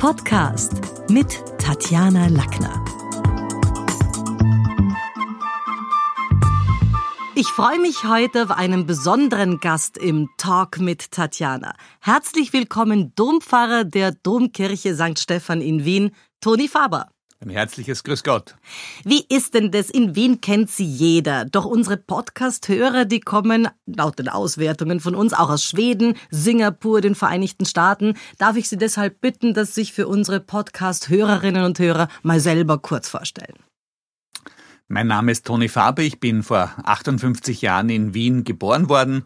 Podcast mit Tatjana Lackner. Ich freue mich heute auf einen besonderen Gast im Talk mit Tatjana. Herzlich willkommen Dompfarrer der Domkirche St. Stephan in Wien, Toni Faber. Ein herzliches Grüß Gott. Wie ist denn das? In Wien kennt sie jeder. Doch unsere Podcast-Hörer, die kommen laut den Auswertungen von uns auch aus Schweden, Singapur, den Vereinigten Staaten. Darf ich Sie deshalb bitten, dass sich für unsere Podcast-Hörerinnen und Hörer mal selber kurz vorstellen? Mein Name ist Toni Faber. Ich bin vor 58 Jahren in Wien geboren worden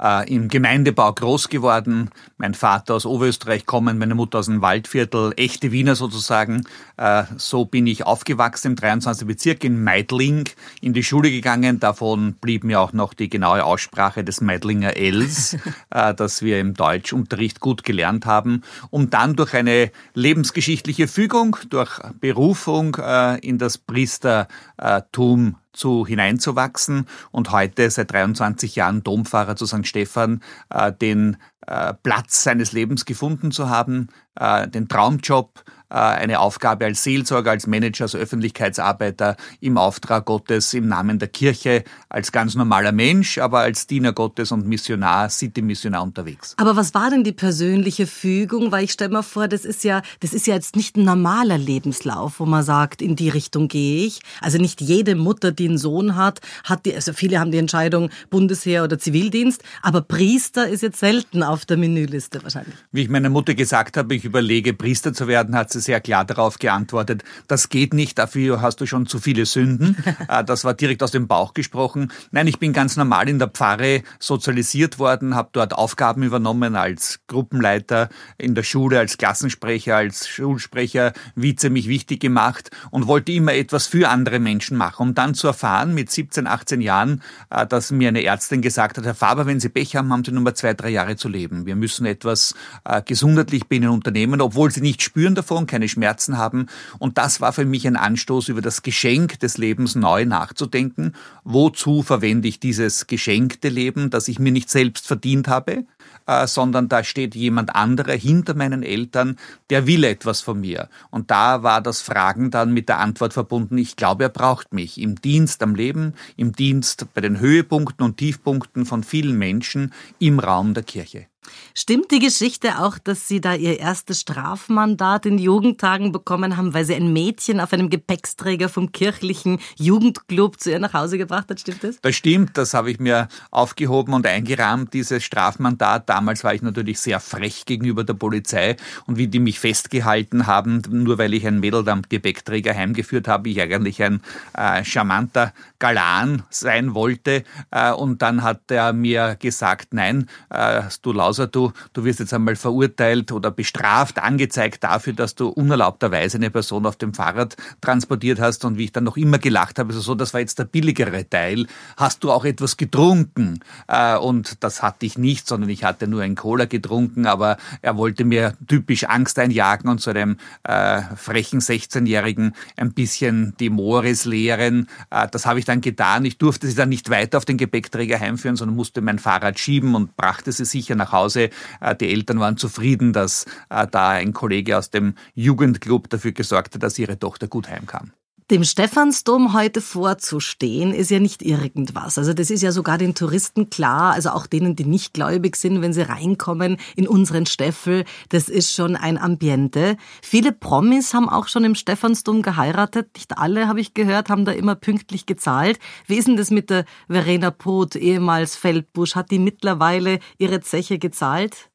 äh, im Gemeindebau groß geworden. Mein Vater aus Oberösterreich kommen, meine Mutter aus dem Waldviertel, echte Wiener sozusagen. Äh, so bin ich aufgewachsen im 23. Bezirk in Meidling, in die Schule gegangen. Davon blieb mir auch noch die genaue Aussprache des Meidlinger Ls, äh, das wir im Deutschunterricht gut gelernt haben, um dann durch eine lebensgeschichtliche Fügung, durch Berufung äh, in das Priestertum zu hineinzuwachsen und heute seit 23 Jahren Dompfarrer zu St. Stephan äh, den äh, Platz seines Lebens gefunden zu haben, äh, den Traumjob, eine Aufgabe als Seelsorger, als Manager, als Öffentlichkeitsarbeiter im Auftrag Gottes, im Namen der Kirche, als ganz normaler Mensch, aber als Diener Gottes und Missionar, City-Missionar unterwegs. Aber was war denn die persönliche Fügung? Weil ich stelle mir vor, das ist ja, das ist ja jetzt nicht ein normaler Lebenslauf, wo man sagt, in die Richtung gehe ich. Also nicht jede Mutter, die einen Sohn hat, hat die, also viele haben die Entscheidung Bundesheer oder Zivildienst, aber Priester ist jetzt selten auf der Menüliste wahrscheinlich. Wie ich meiner Mutter gesagt habe, ich überlege, Priester zu werden, hat sie sehr klar darauf geantwortet, das geht nicht, dafür hast du schon zu viele Sünden. Äh, das war direkt aus dem Bauch gesprochen. Nein, ich bin ganz normal in der Pfarre sozialisiert worden, habe dort Aufgaben übernommen als Gruppenleiter in der Schule, als Klassensprecher, als Schulsprecher, Vize mich wichtig gemacht und wollte immer etwas für andere Menschen machen, um dann zu erfahren mit 17, 18 Jahren, äh, dass mir eine Ärztin gesagt hat, Herr Faber, wenn Sie Pech haben, haben Sie nur mal zwei, drei Jahre zu leben. Wir müssen etwas äh, gesundheitlich bei Ihnen unternehmen, obwohl Sie nicht spüren davon, keine Schmerzen haben. Und das war für mich ein Anstoß, über das Geschenk des Lebens neu nachzudenken. Wozu verwende ich dieses geschenkte Leben, das ich mir nicht selbst verdient habe? Äh, sondern da steht jemand anderer hinter meinen Eltern, der will etwas von mir. Und da war das Fragen dann mit der Antwort verbunden, ich glaube, er braucht mich im Dienst am Leben, im Dienst bei den Höhepunkten und Tiefpunkten von vielen Menschen im Raum der Kirche. Stimmt die Geschichte auch, dass Sie da Ihr erstes Strafmandat in Jugendtagen bekommen haben, weil Sie ein Mädchen auf einem Gepäcksträger vom kirchlichen Jugendclub zu ihr nach Hause gebracht hat? Stimmt das? Das stimmt, das habe ich mir aufgehoben und eingerahmt, dieses Strafmandat. Damals war ich natürlich sehr frech gegenüber der Polizei und wie die mich festgehalten haben, nur weil ich ein Mädel am Gepäckträger heimgeführt habe, ich eigentlich ein äh, charmanter Galan sein wollte. Äh, und dann hat er mir gesagt, nein, äh, du laut außer du, du wirst jetzt einmal verurteilt oder bestraft, angezeigt dafür, dass du unerlaubterweise eine Person auf dem Fahrrad transportiert hast und wie ich dann noch immer gelacht habe, so, das war jetzt der billigere Teil. Hast du auch etwas getrunken? Äh, und das hatte ich nicht, sondern ich hatte nur ein Cola getrunken, aber er wollte mir typisch Angst einjagen und zu einem äh, frechen 16-Jährigen ein bisschen die Mores lehren. Äh, das habe ich dann getan. Ich durfte sie dann nicht weiter auf den Gepäckträger heimführen, sondern musste mein Fahrrad schieben und brachte sie sicher nach Hause Hause. Äh, die Eltern waren zufrieden, dass äh, da ein Kollege aus dem Jugendclub dafür gesorgt hat, dass ihre Tochter gut heimkam. Dem Stephansdom heute vorzustehen, ist ja nicht irgendwas. Also das ist ja sogar den Touristen klar, also auch denen, die nicht gläubig sind, wenn sie reinkommen in unseren Steffel, das ist schon ein Ambiente. Viele Promis haben auch schon im Stephansdom geheiratet. Nicht alle, habe ich gehört, haben da immer pünktlich gezahlt. Wie ist denn das mit der Verena Poth, ehemals Feldbusch? Hat die mittlerweile ihre Zeche gezahlt?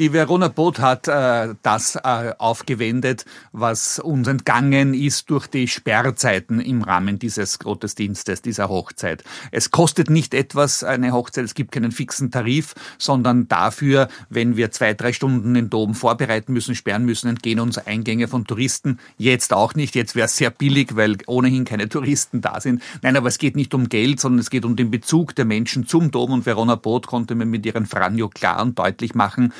Die Verona Both hat äh, das äh, aufgewendet, was uns entgangen ist durch die Sperrzeiten im Rahmen dieses Gottesdienstes, dieser Hochzeit. Es kostet nicht etwas eine Hochzeit, es gibt keinen fixen Tarif, sondern dafür, wenn wir zwei, drei Stunden den Dom vorbereiten müssen, sperren müssen, entgehen uns Eingänge von Touristen. Jetzt auch nicht, jetzt wäre es sehr billig, weil ohnehin keine Touristen da sind. Nein, aber es geht nicht um Geld, sondern es geht um den Bezug der Menschen zum Dom und Verona Both konnte mir mit ihren Franjo klar und deutlich machen,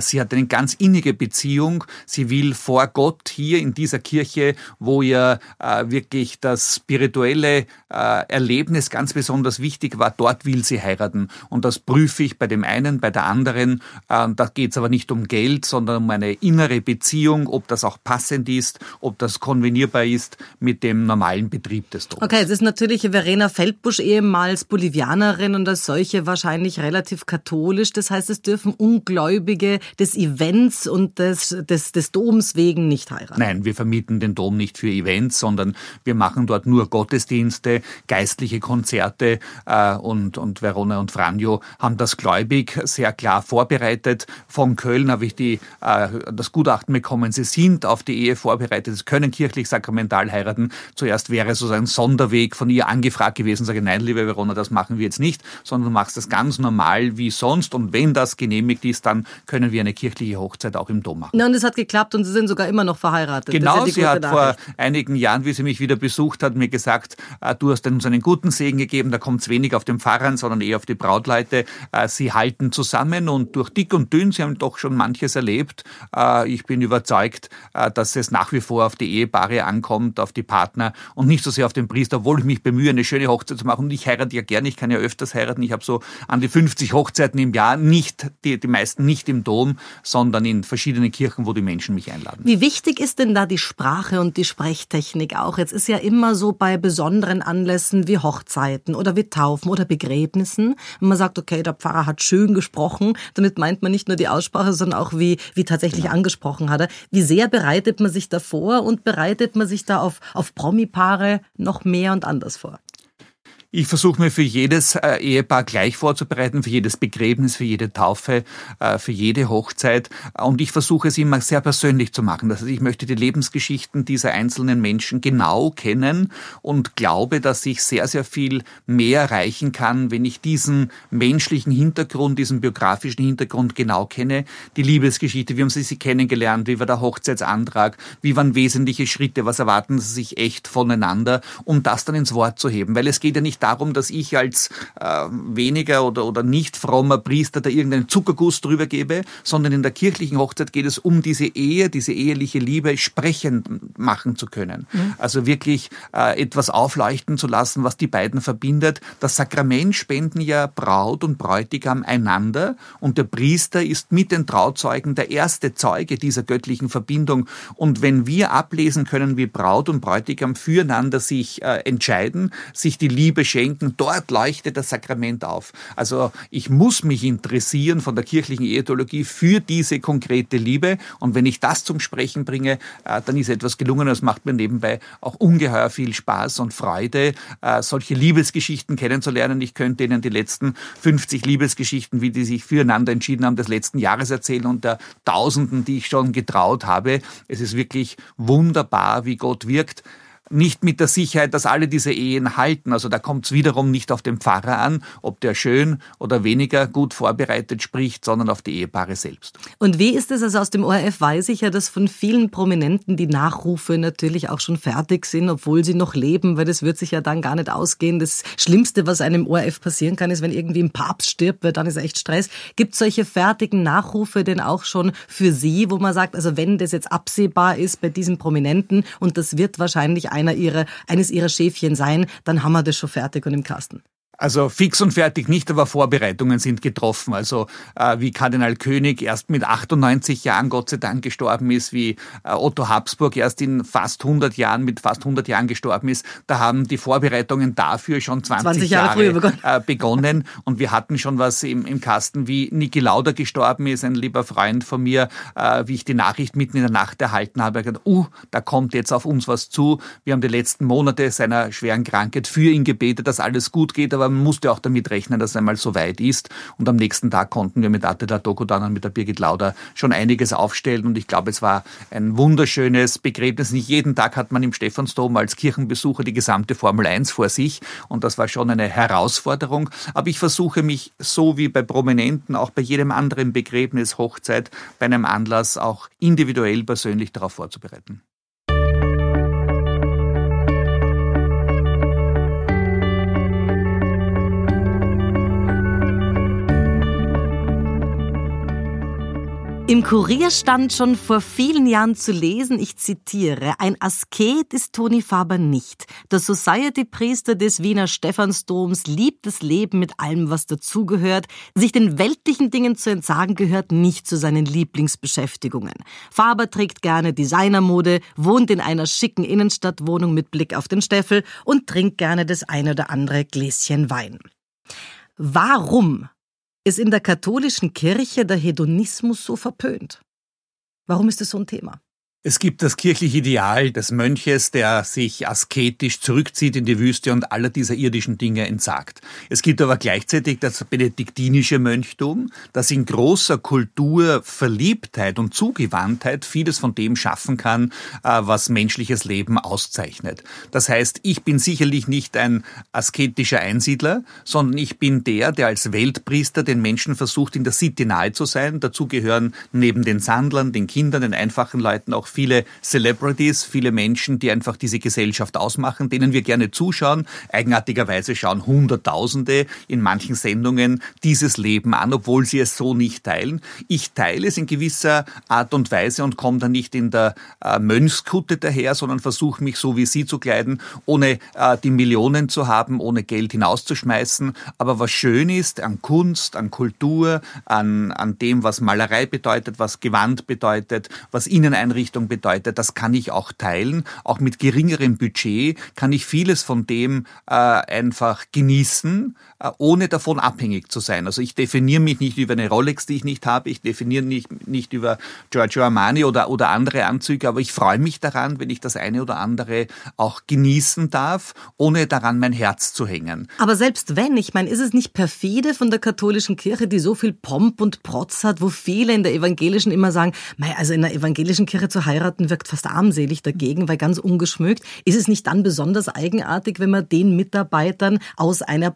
sie hat eine ganz innige Beziehung. Sie will vor Gott hier in dieser Kirche, wo ihr äh, wirklich das spirituelle Erlebnis ganz besonders wichtig war, dort will sie heiraten. Und das prüfe ich bei dem einen, bei der anderen. Da geht es aber nicht um Geld, sondern um eine innere Beziehung, ob das auch passend ist, ob das konvenierbar ist mit dem normalen Betrieb des Doms. Okay, es ist natürlich Verena Feldbusch ehemals Bolivianerin und als solche wahrscheinlich relativ katholisch. Das heißt, es dürfen Ungläubige des Events und des, des, des Doms wegen nicht heiraten. Nein, wir vermieten den Dom nicht für Events, sondern wir machen dort nur Gottesdienste, geistliche Konzerte äh, und, und Verona und Franjo haben das gläubig sehr klar vorbereitet. Von Köln habe ich die, äh, das Gutachten bekommen, sie sind auf die Ehe vorbereitet, sie können kirchlich sakramental heiraten. Zuerst wäre so ein Sonderweg von ihr angefragt gewesen, sage nein, liebe Verona, das machen wir jetzt nicht, sondern du machst das ganz normal wie sonst und wenn das genehmigt ist, dann können wir eine kirchliche Hochzeit auch im Dom machen. Ja, und es hat geklappt und Sie sind sogar immer noch verheiratet. Genau, ja sie hat Nachricht. vor einigen Jahren, wie sie mich wieder besucht hat, mir gesagt, äh, du hast uns einen guten Segen gegeben, da kommt es wenig auf den Pfarrer sondern eher auf die Brautleute. Äh, sie halten zusammen und durch dick und dünn, sie haben doch schon manches erlebt. Äh, ich bin überzeugt, dass es nach wie vor auf die Ehepaare ankommt, auf die Partner und nicht so sehr auf den Priester, obwohl ich mich bemühe, eine schöne Hochzeit zu machen. Und ich heirate ja gerne, ich kann ja öfters heiraten. Ich habe so an die 50 Hochzeiten im Jahr, nicht die, die meisten nicht im Dom, sondern in verschiedenen Kirchen, wo die Menschen mich einladen. Wie wichtig ist denn da die Sprache und die Sprechtechnik auch? Jetzt ist ja immer so bei besonderen Anlässen wie Hochzeiten oder wie Taufen oder Begräbnissen, wenn man sagt, okay, der Pfarrer hat schön gesprochen, damit meint man nicht nur die Aussprache, sondern auch wie, wie tatsächlich genau. angesprochen hat er. Wie sehr bereitet man sich davor und bereitet man sich da auf, auf Promi-Paare noch mehr und anders vor? Ich versuche mir für jedes äh, Ehepaar gleich vorzubereiten, für jedes Begräbnis, für jede Taufe, äh, für jede Hochzeit. Und ich versuche es immer sehr persönlich zu machen. Das heißt, ich möchte die Lebensgeschichten dieser einzelnen Menschen genau kennen und glaube, dass ich sehr, sehr viel mehr erreichen kann, wenn ich diesen menschlichen Hintergrund, diesen biografischen Hintergrund genau kenne. Die Liebesgeschichte, wie haben Sie sie kennengelernt, wie war der Hochzeitsantrag, wie waren wesentliche Schritte, was erwarten Sie sich echt voneinander, um das dann ins Wort zu heben. Weil es geht ja nicht nicht darum, dass ich als äh, weniger oder, oder nicht frommer Priester da irgendeinen Zuckerguss drüber gebe, sondern in der kirchlichen Hochzeit geht es um diese Ehe, diese eheliche Liebe sprechend machen zu können. Mhm. Also wirklich äh, etwas aufleuchten zu lassen, was die beiden verbindet. Das Sakrament spenden ja Braut und Bräutigam einander und der Priester ist mit den Trauzeugen der erste Zeuge dieser göttlichen Verbindung. Und wenn wir ablesen können, wie Braut und Bräutigam füreinander sich äh, entscheiden, sich die Liebe schenken, dort leuchtet das Sakrament auf. Also ich muss mich interessieren von der kirchlichen Ehetheologie für diese konkrete Liebe und wenn ich das zum Sprechen bringe, äh, dann ist etwas gelungen. Das macht mir nebenbei auch ungeheuer viel Spaß und Freude, äh, solche Liebesgeschichten kennenzulernen. Ich könnte Ihnen die letzten 50 Liebesgeschichten, wie die sich füreinander entschieden haben, des letzten Jahres erzählen und der Tausenden, die ich schon getraut habe. Es ist wirklich wunderbar, wie Gott wirkt nicht mit der Sicherheit, dass alle diese Ehen halten. Also da kommt es wiederum nicht auf den Pfarrer an, ob der schön oder weniger gut vorbereitet spricht, sondern auf die Ehepaare selbst. Und wie ist es? Also aus dem ORF weiß ich ja, dass von vielen Prominenten die Nachrufe natürlich auch schon fertig sind, obwohl sie noch leben, weil das wird sich ja dann gar nicht ausgehen. Das Schlimmste, was einem ORF passieren kann, ist, wenn irgendwie ein Papst stirbt, weil dann ist echt Stress. Gibt es solche fertigen Nachrufe denn auch schon für Sie, wo man sagt, also wenn das jetzt absehbar ist bei diesem Prominenten und das wird wahrscheinlich einer ihrer, eines ihrer Schäfchen sein, dann haben wir das schon fertig und im Kasten. Also fix und fertig nicht, aber Vorbereitungen sind getroffen. Also äh, wie Kardinal König erst mit 98 Jahren Gott sei Dank gestorben ist, wie äh, Otto Habsburg erst in fast 100 Jahren mit fast 100 Jahren gestorben ist, da haben die Vorbereitungen dafür schon 20, 20 Jahre, Jahre begonnen. Äh, begonnen. Und wir hatten schon was im, im Kasten, wie Niki Lauda gestorben ist, ein lieber Freund von mir, äh, wie ich die Nachricht mitten in der Nacht erhalten habe, gesagt, uh, da kommt jetzt auf uns was zu. Wir haben die letzten Monate seiner schweren Krankheit für ihn gebetet, dass alles gut geht, aber man musste auch damit rechnen, dass es einmal so weit ist. Und am nächsten Tag konnten wir mit Attila Dokudan und mit der Birgit Lauder schon einiges aufstellen. Und ich glaube, es war ein wunderschönes Begräbnis. Nicht jeden Tag hat man im Stephansdom als Kirchenbesucher die gesamte Formel 1 vor sich. Und das war schon eine Herausforderung. Aber ich versuche mich so wie bei Prominenten, auch bei jedem anderen Begräbnis, Hochzeit, bei einem Anlass auch individuell persönlich darauf vorzubereiten. Im Kurier stand schon vor vielen Jahren zu lesen, ich zitiere, ein Asket ist Toni Faber nicht. Der Society-Priester des Wiener Stephansdoms liebt das Leben mit allem, was dazugehört. Sich den weltlichen Dingen zu entsagen gehört nicht zu seinen Lieblingsbeschäftigungen. Faber trägt gerne Designermode, wohnt in einer schicken Innenstadtwohnung mit Blick auf den Steffel und trinkt gerne das eine oder andere Gläschen Wein. Warum ist in der katholischen Kirche der Hedonismus so verpönt? Warum ist das so ein Thema? Es gibt das kirchliche Ideal des Mönches, der sich asketisch zurückzieht in die Wüste und aller dieser irdischen Dinge entsagt. Es gibt aber gleichzeitig das benediktinische Mönchtum, das in großer Kultur, Verliebtheit und Zugewandtheit vieles von dem schaffen kann, äh, was menschliches Leben auszeichnet. Das heißt, ich bin sicherlich nicht ein asketischer Einsiedler, sondern ich bin der, der als Weltpriester den Menschen versucht, in der City nahe zu sein. Dazu gehören neben den Sandlern, den Kindern, den einfachen Leuten auch viele Celebrities, viele Menschen, die einfach diese Gesellschaft ausmachen, denen wir gerne zuschauen. Eigenartigerweise schauen Hunderttausende in manchen Sendungen dieses Leben an, obwohl sie es so nicht teilen. Ich teile es in gewisser Art und Weise und komme dann nicht in der äh, Mönchskutte daher, sondern versuche mich so wie Sie zu kleiden, ohne äh, die Millionen zu haben, ohne Geld hinauszuschmeißen. Aber was schön ist an Kunst, an Kultur, an, an dem, was Malerei bedeutet, was Gewand bedeutet, was Inneneinrichtung Leistung bedeutet, das kann ich auch teilen. Auch mit geringerem Budget kann ich vieles von dem äh, einfach genießen, ohne davon abhängig zu sein. Also ich definiere mich nicht über eine Rolex, die ich nicht habe. Ich definiere mich nicht über Giorgio Armani oder, oder andere Anzüge, aber ich freue mich daran, wenn ich das eine oder andere auch genießen darf, ohne daran mein Herz zu hängen. Aber selbst wenn, ich meine, ist es nicht perfide von der katholischen Kirche, die so viel Pomp und Protz hat, wo viele in der evangelischen immer sagen, also in der evangelischen Kirche zu heiraten wirkt fast armselig dagegen, weil ganz ungeschmückt. Ist es nicht dann besonders eigenartig, wenn man den Mitarbeitern aus einer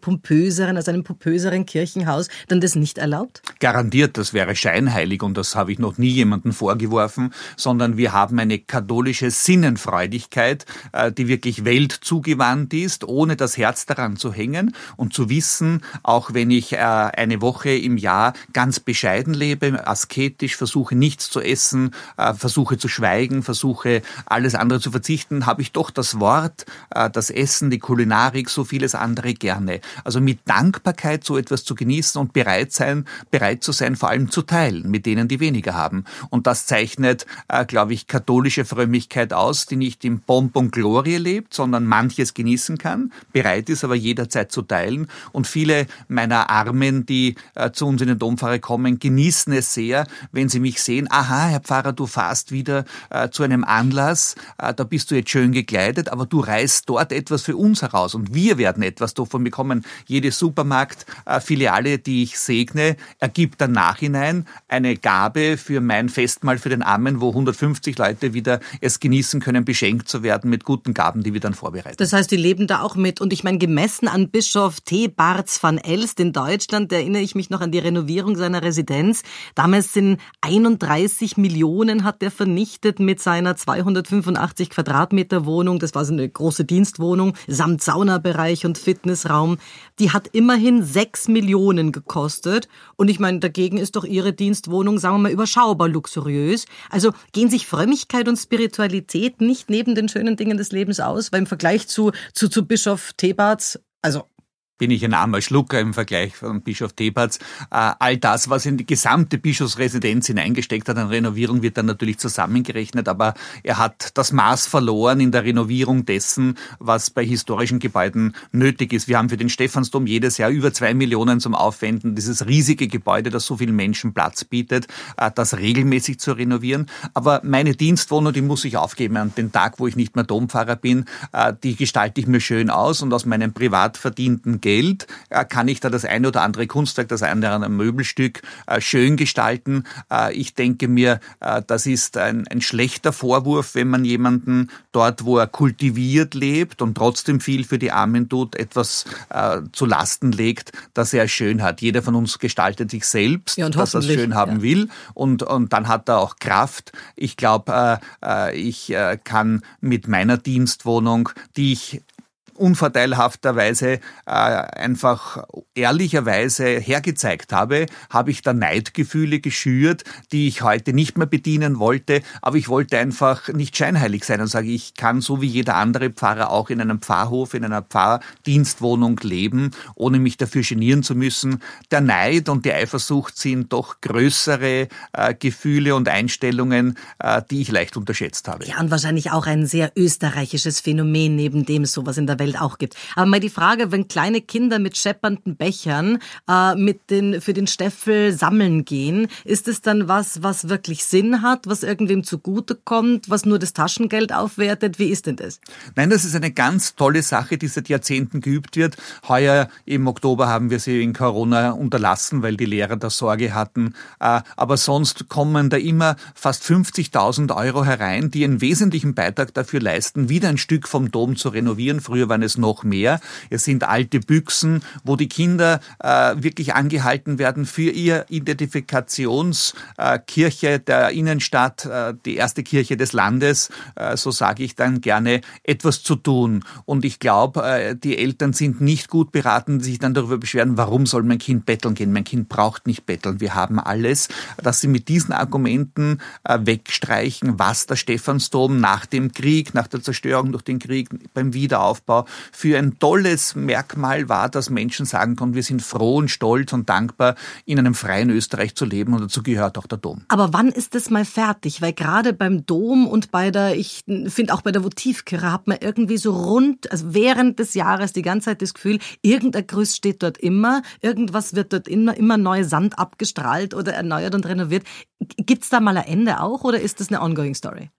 pompöseren, aus einem pompöseren Kirchenhaus dann das nicht erlaubt? Garantiert, das wäre scheinheilig und das habe ich noch nie jemandem vorgeworfen, sondern wir haben eine katholische Sinnenfreudigkeit, äh, die wirklich weltzugewandt ist, ohne das Herz daran zu hängen und zu wissen, auch wenn ich äh, eine Woche im Jahr ganz bescheiden lebe, asketisch versuche nichts zu essen, äh, versuche zu schweigen, versuche alles andere zu verzichten, habe ich doch das Wort, das Essen, die Kulinarik, so vieles andere gerne. Also mit Dankbarkeit so etwas zu genießen und bereit sein, bereit zu sein, vor allem zu teilen mit denen, die weniger haben. Und das zeichnet, äh, glaube ich, katholische Frömmigkeit aus, die nicht im Pomp und Glorie lebt, sondern manches genießen kann, bereit ist aber jederzeit zu teilen. Und viele meiner Armen, die äh, zu uns in den Dompfarrer kommen, genießen es sehr, wenn sie mich sehen, aha, Herr Pfarrer, du fahrst wieder äh, zu einem Anlass, äh, da bist du jetzt schön gekleidet, aber du reißt dort etwas für uns heraus und wir werden etwas davon bekommen. Jede Supermarktfiliale, die ich segne, ergibt dann Nachhinein eine Gabe für mein Festmahl für den Armen, wo 150 Leute wieder es genießen können, beschenkt zu werden mit guten Gaben, die wir dann vorbereiten. Das heißt, die leben da auch mit. Und ich meine, gemessen an Bischof T. Barz van Elst in Deutschland, erinnere ich mich noch an die Renovierung seiner Residenz. Damals sind 31 Millionen hat er vernichtet mit seiner 285 Quadratmeter Wohnung. Das war so eine große Dienstwohnung samt Saunabereich und Fitnessraum. Die hat immerhin sechs Millionen gekostet. Und ich meine, dagegen ist doch ihre Dienstwohnung, sagen wir mal, überschaubar luxuriös. Also gehen sich Frömmigkeit und Spiritualität nicht neben den schönen Dingen des Lebens aus, weil im Vergleich zu, zu, zu Bischof Thebarts, also bin ich ein armer Schlucker im Vergleich von Bischof Tebatz. Äh, all das, was in die gesamte Bischofsresidenz hineingesteckt hat an Renovierung, wird dann natürlich zusammengerechnet, aber er hat das Maß verloren in der Renovierung dessen, was bei historischen Gebäuden nötig ist. Wir haben für den Stephansdom jedes Jahr über zwei Millionen zum Aufwenden, dieses riesige Gebäude, das so vielen Menschen Platz bietet, äh, das regelmäßig zu renovieren. Aber meine Dienstwohnung, die muss ich aufgeben an den Tag, wo ich nicht mehr Dompfarrer bin, äh, die gestalte ich mir schön aus und aus meinem privat verdienten Geld Geld äh, kann ich da das eine oder andere Kunstwerk, das eine oder andere Möbelstück äh, schön gestalten. Äh, ich denke mir, das ist ein, ein schlechter Vorwurf, wenn man jemanden dort, wo er kultiviert lebt und trotzdem viel für die Armen tut, etwas zu Lasten legt, dass er schön hat. Jeder von uns gestaltet sich selbst, ja, dass er es schön haben ja. will und, und dann hat er auch Kraft. Ich glaube, ich kann mit meiner Dienstwohnung, die ich unvorteilhafterweise äh, einfach ehrlicherweise hergezeigt habe, habe ich da Neidgefühle geschürt, die ich heute nicht mehr bedienen wollte, aber ich wollte einfach nicht scheinheilig sein und sage, ich kann so wie jeder andere Pfarrer auch in einem Pfarrhof, in einer Pfarrdienstwohnung leben, ohne mich dafür genieren zu müssen. Der Neid und die Eifersucht sind doch größere äh, Gefühle und Einstellungen, äh, die ich leicht unterschätzt habe. Ja, und wahrscheinlich auch ein sehr österreichisches Phänomen, neben dem sowas in der Welt auch gibt. Aber mal die Frage, wenn kleine Kinder mit scheppernden Bechern äh, mit den, für den Steffel sammeln gehen, ist es dann was, was wirklich Sinn hat, was irgendwem zugutekommt, was nur das Taschengeld aufwertet? Wie ist denn das? Nein, das ist eine ganz tolle Sache, die seit Jahrzehnten geübt wird. Heuer im Oktober haben wir sie in Corona unterlassen, weil die Lehrer da Sorge hatten. Äh, aber sonst kommen da immer fast 50.000 Euro herein, die einen wesentlichen Beitrag dafür leisten, wieder ein Stück vom Dom zu renovieren. Früher waren es noch mehr. Es sind alte Büchsen, wo die Kinder äh, wirklich angehalten werden, für ihr Identifikationskirche äh, der Innenstadt, äh, die erste Kirche des Landes, äh, so sage ich dann gerne, etwas zu tun. Und ich glaube, äh, die Eltern sind nicht gut beraten, sich dann darüber beschweren, warum soll mein Kind betteln gehen? Mein Kind braucht nicht betteln, wir haben alles. Dass sie mit diesen Argumenten äh, wegstreichen, was der Stephansdom nach dem Krieg, nach der Zerstörung durch den Krieg, beim Wiederaufbau für ein tolles Merkmal war, dass Menschen sagen konnten, wir sind froh und stolz und dankbar, in einem freien Österreich zu leben und dazu gehört auch der Dom. Aber wann ist das mal fertig? Weil gerade beim Dom und bei der, ich finde auch bei der Votivkirche hat man irgendwie so rund, also während des Jahres die ganze Zeit das Gefühl, irgendein Gerüst steht dort immer, irgendwas wird dort immer, immer neu Sand abgestrahlt oder erneuert und renoviert. Gibt's da mal ein Ende auch oder ist das eine ongoing Story?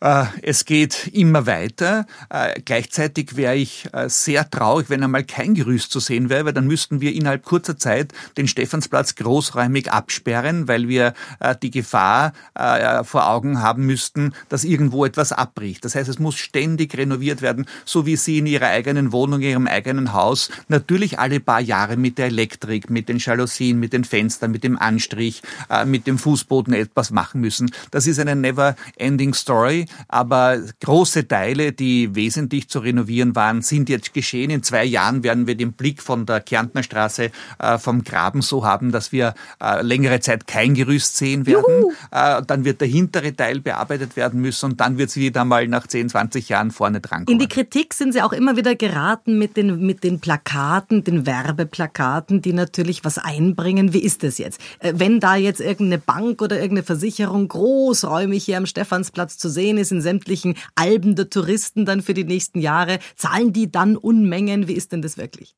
Äh, es geht immer weiter. Äh, gleichzeitig wäre ich äh, sehr traurig, wenn einmal kein Gerüst zu sehen wäre, weil dann müssten wir innerhalb kurzer Zeit den Stephansplatz großräumig absperren, weil wir die Gefahr vor Augen haben müssten, dass irgendwo etwas abbricht. Das heißt, es muss ständig renoviert werden, so wie Sie in Ihrer eigenen Wohnung, in Ihrem eigenen Haus natürlich alle paar Jahre mit der Elektrik, mit den Jalousien, mit den Fenstern, mit dem Anstrich, mit dem Fußboden etwas machen müssen. Das ist eine never-ending Story aber große Teile, die wesentlich zu renovieren waren, sind jetzt geschehen. In zwei Jahren werden wir den Blick von der Kärntner Straße äh, vom Graben so haben, dass wir äh, längere Zeit kein Gerüst sehen werden. Äh, dann wird der hintere Teil bearbeitet werden müssen und dann wird sie wieder mal nach 10, 20 Jahren vorne dran kommen. In die Kritik sind Sie auch immer wieder geraten mit den, mit den Plakaten, den Werbeplakaten, die natürlich was einbringen. Wie ist das jetzt? Äh, wenn da jetzt irgendeine Bank oder irgendeine Versicherung großräumig hier am Stephansplatz zu sehen ist, in sämtlichen Alben der Touristen dann für die nächsten Jahre. Zahlen die dann Unmengen? Wie ist denn das wirklich?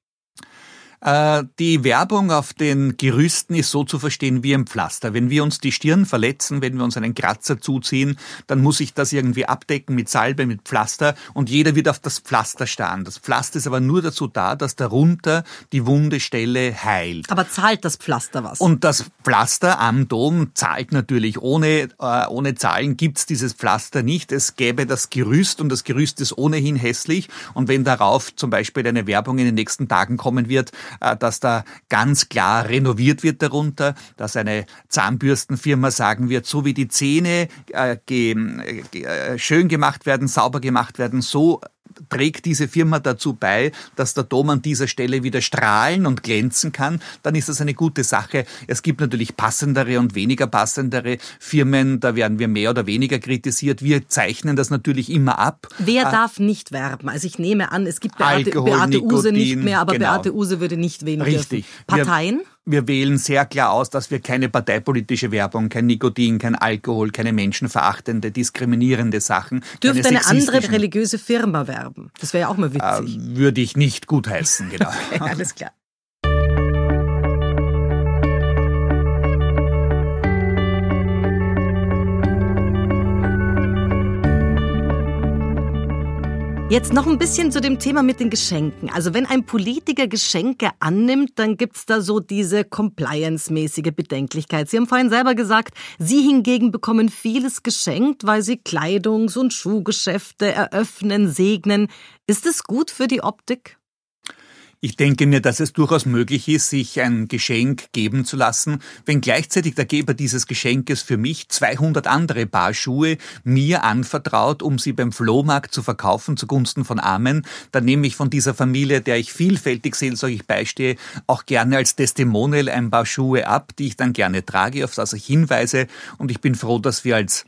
Äh, die Werbung auf den Gerüsten ist so zu verstehen wie ein Pflaster. Wenn wir uns die Stirn verletzen, wenn wir uns einen Kratzer zuziehen, dann muss ich das irgendwie abdecken mit Salbe, mit Pflaster und jeder wird auf das Pflaster starren. Das Pflaster ist aber nur dazu da, dass darunter die wunde Stelle heilt. Aber zahlt das Pflaster was? Und das Pflaster am Dom zahlt natürlich. Ohne, äh, ohne Zahlen gibt's dieses Pflaster nicht. Es gäbe das Gerüst und das Gerüst ist ohnehin hässlich. Und wenn darauf zum Beispiel eine Werbung in den nächsten Tagen kommen wird, dass da ganz klar renoviert wird darunter, dass eine Zahnbürstenfirma sagen wird, so wie die Zähne äh, äh, schön gemacht werden, sauber gemacht werden, so trägt diese Firma dazu bei, dass der Dom an dieser Stelle wieder strahlen und glänzen kann, dann ist das eine gute Sache. Es gibt natürlich passendere und weniger passendere Firmen, da werden wir mehr oder weniger kritisiert. Wir zeichnen das natürlich immer ab. Wer äh, darf nicht werben? Also ich nehme an, es gibt Beate, Alkohol, Beate Use nicht mehr, aber genau. Beate Use würde nicht wählen Richtig. Dürfen. Parteien? Wir, wir wählen sehr klar aus, dass wir keine parteipolitische Werbung, kein Nikotin, kein Alkohol, keine menschenverachtende, diskriminierende Sachen. Dürfte eine andere religiöse Firma werben? Das wäre ja auch mal witzig. Äh, würde ich nicht gutheißen, genau. okay, alles klar. Jetzt noch ein bisschen zu dem Thema mit den Geschenken. Also wenn ein Politiker Geschenke annimmt, dann gibt's da so diese compliance-mäßige Bedenklichkeit. Sie haben vorhin selber gesagt, Sie hingegen bekommen vieles geschenkt, weil Sie Kleidungs- und Schuhgeschäfte eröffnen, segnen. Ist es gut für die Optik? Ich denke mir, dass es durchaus möglich ist, sich ein Geschenk geben zu lassen, wenn gleichzeitig der Geber dieses Geschenkes für mich 200 andere Paar Schuhe mir anvertraut, um sie beim Flohmarkt zu verkaufen zugunsten von Armen. Dann nehme ich von dieser Familie, der ich vielfältig seelsorglich beistehe, auch gerne als Testimonial ein paar Schuhe ab, die ich dann gerne trage, auf das ich hinweise. Und ich bin froh, dass wir als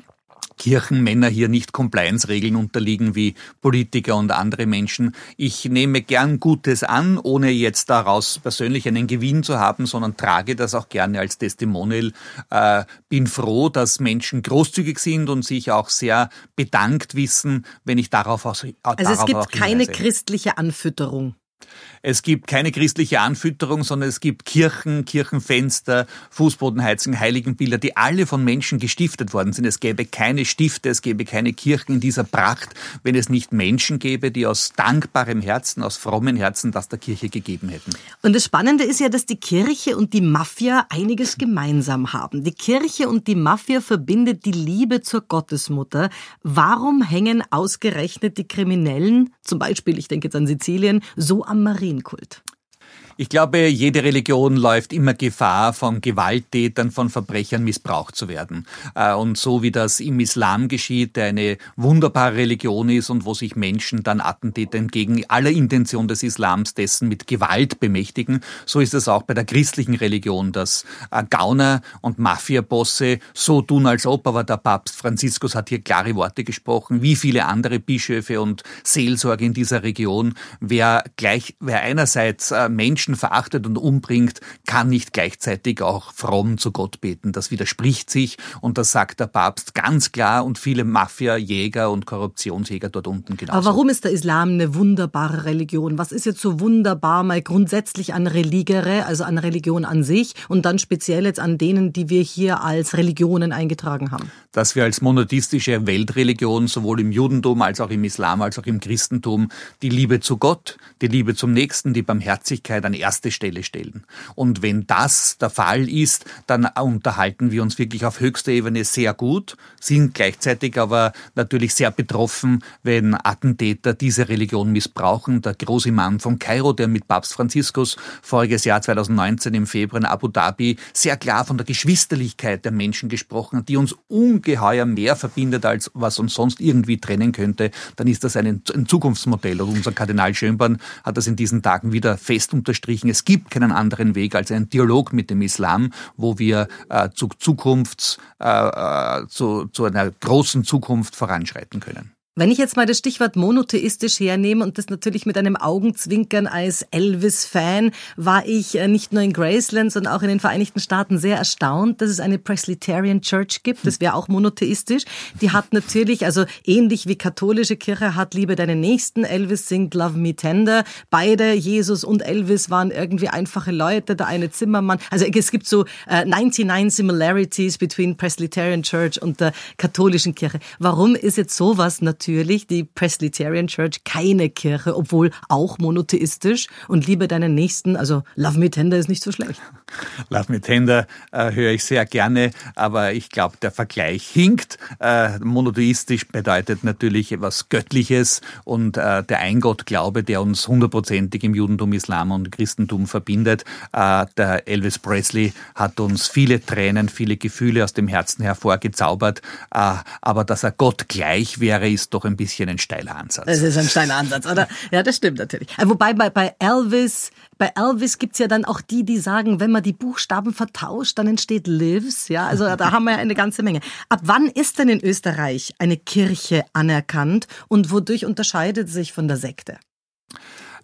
Kirchenmänner hier nicht Compliance-Regeln unterliegen wie Politiker und andere Menschen. Ich nehme gern Gutes an, ohne jetzt daraus persönlich einen Gewinn zu haben, sondern trage das auch gerne als Testimonial. Äh, bin froh, dass Menschen großzügig sind und sich auch sehr bedankt wissen, wenn ich darauf auch Also es gibt keine christliche Anfütterung. Es gibt keine christliche Anfütterung, sondern es gibt Kirchen, Kirchenfenster, Fußbodenheizungen, Heiligenbilder, die alle von Menschen gestiftet worden sind. Es gäbe keine Stifte, es gäbe keine Kirchen in dieser Pracht, wenn es nicht Menschen gäbe, die aus dankbarem Herzen, aus frommen Herzen das der Kirche gegeben hätten. Und das Spannende ist ja, dass die Kirche und die Mafia einiges gemeinsam haben. Die Kirche und die Mafia verbindet die Liebe zur Gottesmutter. Warum hängen ausgerechnet die Kriminellen, zum Beispiel, ich denke jetzt an Sizilien, so am Marien? Marienkult. Ich glaube, jede Religion läuft immer Gefahr, von Gewalttätern, von Verbrechern missbraucht zu werden. Äh, und so wie das im Islam geschieht, der eine wunderbare Religion ist und wo sich Menschen dann Attentäter entgegen aller Intention des Islams dessen mit Gewalt bemächtigen, so ist es auch bei der christlichen Religion, dass äh, Gauner und Mafiabosse so tun, als ob, aber der Papst Franziskus hat hier klare Worte gesprochen, wie viele andere Bischöfe und Seelsorge in dieser Region, wer gleich, wer einerseits äh, Menschen Menschen verachtet und umbringt, kann nicht gleichzeitig auch fromm zu Gott beten. Das widerspricht sich und das sagt der Papst ganz klar und viele Mafia-Jäger und Korruptionsjäger dort unten genauso. Aber warum ist der Islam eine wunderbare Religion? Was ist jetzt so wunderbar mal grundsätzlich an Religere, also an Religion an sich und dann speziell jetzt an denen, die wir hier als Religionen eingetragen haben? Dass wir als monotheistische Weltreligion sowohl im Judentum als auch im Islam als auch im Christentum die Liebe zu Gott, die Liebe zum Nächsten, die Barmherzigkeit an erste Stelle stellen. Und wenn das der Fall ist, dann unterhalten wir uns wirklich auf höchster Ebene sehr gut, sind gleichzeitig aber natürlich sehr betroffen, wenn Attentäter diese Religion missbrauchen. Der Großimam von Kairo, der mit Papst Franziskus voriges Jahr 2019 im Februar in Abu Dhabi sehr klar von der Geschwisterlichkeit der Menschen gesprochen hat, die uns ungeheuer mehr verbindet, als was uns sonst irgendwie trennen könnte, dann ist das ein, Zukunftsmodell. Und unser Kardinal Schönborn hat das in diesen Tagen wieder fest unterstrichen unterstrichen, es gibt keinen anderen Weg als einen Dialog mit dem Islam, wo wir äh, zu Zukunfts, äh, äh zu, zu einer großen Zukunft voranschreiten können. Wenn ich jetzt mal das Stichwort monotheistisch hernehme und das natürlich mit einem Augenzwinkern als Elvis-Fan, war ich äh, nicht nur in Graceland, sondern auch in den Vereinigten Staaten sehr erstaunt, dass es eine Presbyterian Church gibt. Das wäre auch monotheistisch. Die hat natürlich, also ähnlich wie katholische Kirche, hat Liebe deinen Nächsten. Elvis singt Love Me Tender. Beide, Jesus und Elvis, waren irgendwie einfache Leute. Der eine Zimmermann. Also es gibt so äh, 99 Similarities between Presbyterian Church und der katholischen Kirche. Warum ist jetzt sowas natürlich natürlich die Presbyterian Church keine Kirche, obwohl auch monotheistisch und liebe deinen Nächsten. Also Love Me Tender ist nicht so schlecht. Love Me Tender äh, höre ich sehr gerne, aber ich glaube, der Vergleich hinkt. Äh, monotheistisch bedeutet natürlich etwas Göttliches und äh, der Eingottglaube, der uns hundertprozentig im Judentum, Islam und Christentum verbindet. Äh, der Elvis Presley hat uns viele Tränen, viele Gefühle aus dem Herzen hervorgezaubert, äh, aber dass er Gott gleich wäre, ist doch ein bisschen ein steiler Ansatz. Das ist ein steiler Ansatz, oder? Ja, das stimmt natürlich. Äh, wobei bei, bei Elvis, bei Elvis gibt's ja dann auch die, die sagen, wenn man die Buchstaben vertauscht, dann entsteht Lives. Ja, also da haben wir ja eine ganze Menge. Ab wann ist denn in Österreich eine Kirche anerkannt und wodurch unterscheidet sich von der Sekte?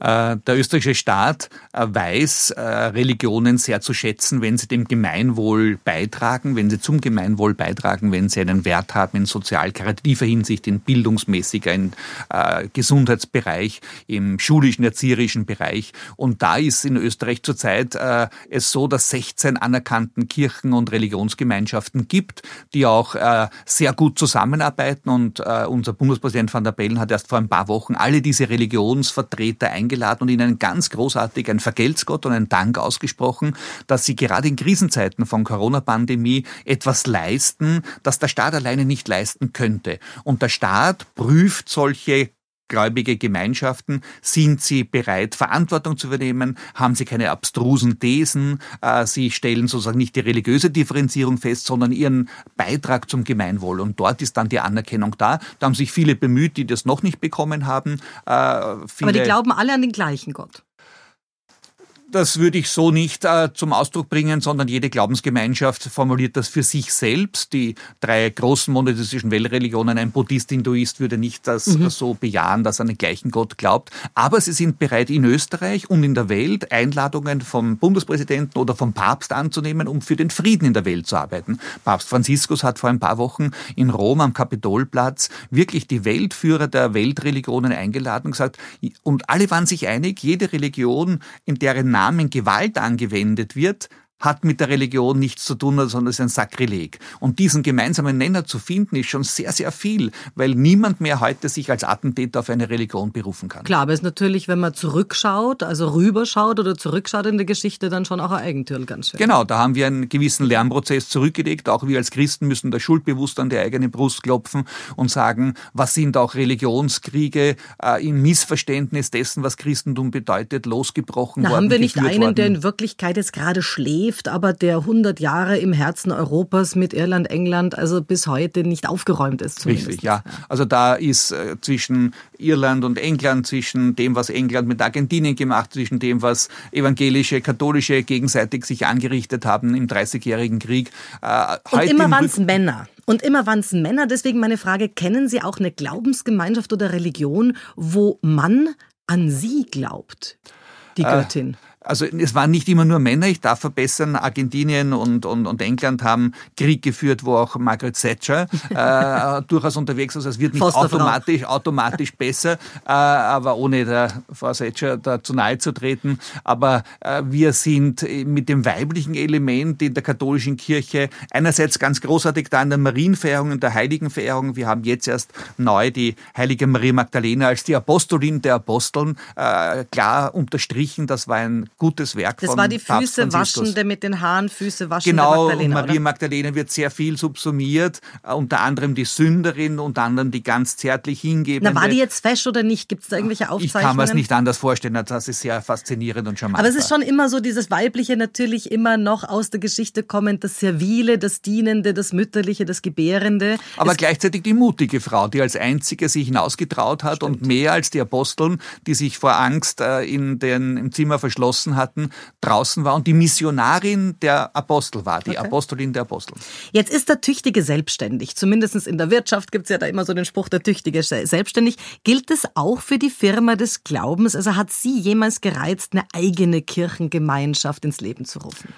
Äh, der österreichische Staat äh, weiß äh, Religionen sehr zu schätzen, wenn sie dem Gemeinwohl beitragen, wenn sie zum Gemeinwohl beitragen, wenn sie einen Wert haben in sozial-karitativer Hinsicht, in bildungsmäßiger, in Gesundheitsbereich, im schulischen, erzieherischen Bereich. Und da ist in Österreich zurzeit es so, dass 16 anerkannten Kirchen und Religionsgemeinschaften gibt, die auch sehr gut zusammenarbeiten. Und unser Bundespräsident van der Bellen hat erst vor ein paar Wochen alle diese Religionsvertreter eingeladen eingeladen und ihnen ganz großartig ein Vergeltsgott und einen Dank ausgesprochen, dass sie gerade in Krisenzeiten von Corona-Pandemie etwas leisten, das der Staat alleine nicht leisten könnte. Und der Staat prüft solche gläubige Gemeinschaften? Sind sie bereit, Verantwortung zu übernehmen? Haben sie keine abstrusen Thesen? Äh, sie stellen sozusagen nicht die religiöse Differenzierung fest, sondern ihren Beitrag zum Gemeinwohl. Und dort ist dann die Anerkennung da. Da haben sich viele bemüht, die das noch nicht bekommen haben. Äh, Aber die glauben alle an den gleichen Gott. Das würde ich so nicht äh, zum Ausdruck bringen, sondern jede Glaubensgemeinschaft formuliert das für sich selbst. Die drei großen monotheistischen Weltreligionen, ein Buddhist, Hinduist würde nicht das mhm. so bejahen, dass er an den gleichen Gott glaubt. Aber sie sind bereit, in Österreich und in der Welt Einladungen vom Bundespräsidenten oder vom Papst anzunehmen, um für den Frieden in der Welt zu arbeiten. Papst Franziskus hat vor ein paar Wochen in Rom am Kapitolplatz wirklich die Weltführer der Weltreligionen eingeladen und gesagt, und alle waren sich einig, jede Religion, in deren Namen Gewalt angewendet wird, hat mit der Religion nichts zu tun, sondern ist ein Sakrileg. Und diesen gemeinsamen Nenner zu finden, ist schon sehr, sehr viel, weil niemand mehr heute sich als Attentäter auf eine Religion berufen kann. Klar, aber es ist natürlich, wenn man zurückschaut, also rüberschaut oder zurückschaut in der Geschichte, dann schon auch ein Eigentür ganz schön. Genau, da haben wir einen gewissen Lernprozess zurückgelegt. Auch wir als Christen müssen da schuldbewusst an die eigene Brust klopfen und sagen, was sind auch Religionskriege äh, im Missverständnis dessen, was Christentum bedeutet, losgebrochen Na, worden. Haben wir nicht einen, worden. der in Wirklichkeit jetzt gerade schläft? Schläft aber der 100 Jahre im Herzen Europas mit Irland, England, also bis heute nicht aufgeräumt ist. Zumindest. Richtig, ja. Also da ist äh, zwischen Irland und England, zwischen dem, was England mit Argentinien gemacht, zwischen dem, was evangelische, katholische gegenseitig sich angerichtet haben im Dreißigjährigen Krieg. Äh, und immer waren es Männer. Und immer waren es Männer. Deswegen meine Frage, kennen Sie auch eine Glaubensgemeinschaft oder Religion, wo man an sie glaubt? Die äh, Göttin. Also es waren nicht immer nur Männer, ich darf verbessern, Argentinien und, und, und England haben Krieg geführt, wo auch Margaret Thatcher äh, durchaus unterwegs ist. Also es wird nicht automatisch, automatisch besser, äh, aber ohne der Frau Thatcher da zu nahe zu treten. Aber äh, wir sind mit dem weiblichen Element in der katholischen Kirche einerseits ganz großartig da in der Marienverehrung, in der Heiligenverehrung. Wir haben jetzt erst neu die heilige Maria Magdalena als die Apostelin der Aposteln äh, klar unterstrichen. Das war ein gutes Werk das von Das war die Füße waschende mit den Haaren, Füße waschende genau, Magdalena. Maria oder? Magdalena wird sehr viel subsumiert, uh, unter anderem die Sünderin, unter anderem die ganz zärtlich hingebende. Na, war die jetzt fesch oder nicht? Gibt es da irgendwelche Aufzeichnungen? Ich kann mir es nicht anders vorstellen, das ist sehr faszinierend und charmant. Aber es ist schon immer so, dieses Weibliche natürlich immer noch aus der Geschichte kommend, das Servile, das Dienende, das Mütterliche, das Gebärende. Aber es gleichzeitig die mutige Frau, die als einzige sich hinausgetraut hat Stimmt. und mehr als die Aposteln, die sich vor Angst äh, in den, im Zimmer verschlossen geschlossen hatten, draußen war und die Missionarin der Apostel war, die okay. Apostolin der Apostel. Jetzt ist der Tüchtige selbstständig. Zumindest in der Wirtschaft gibt es ja da immer so den Spruch, der Tüchtige selbstständig. Gilt es auch für die Firma des Glaubens? Also hat sie jemals gereizt, eine eigene Kirchengemeinschaft ins Leben zu rufen?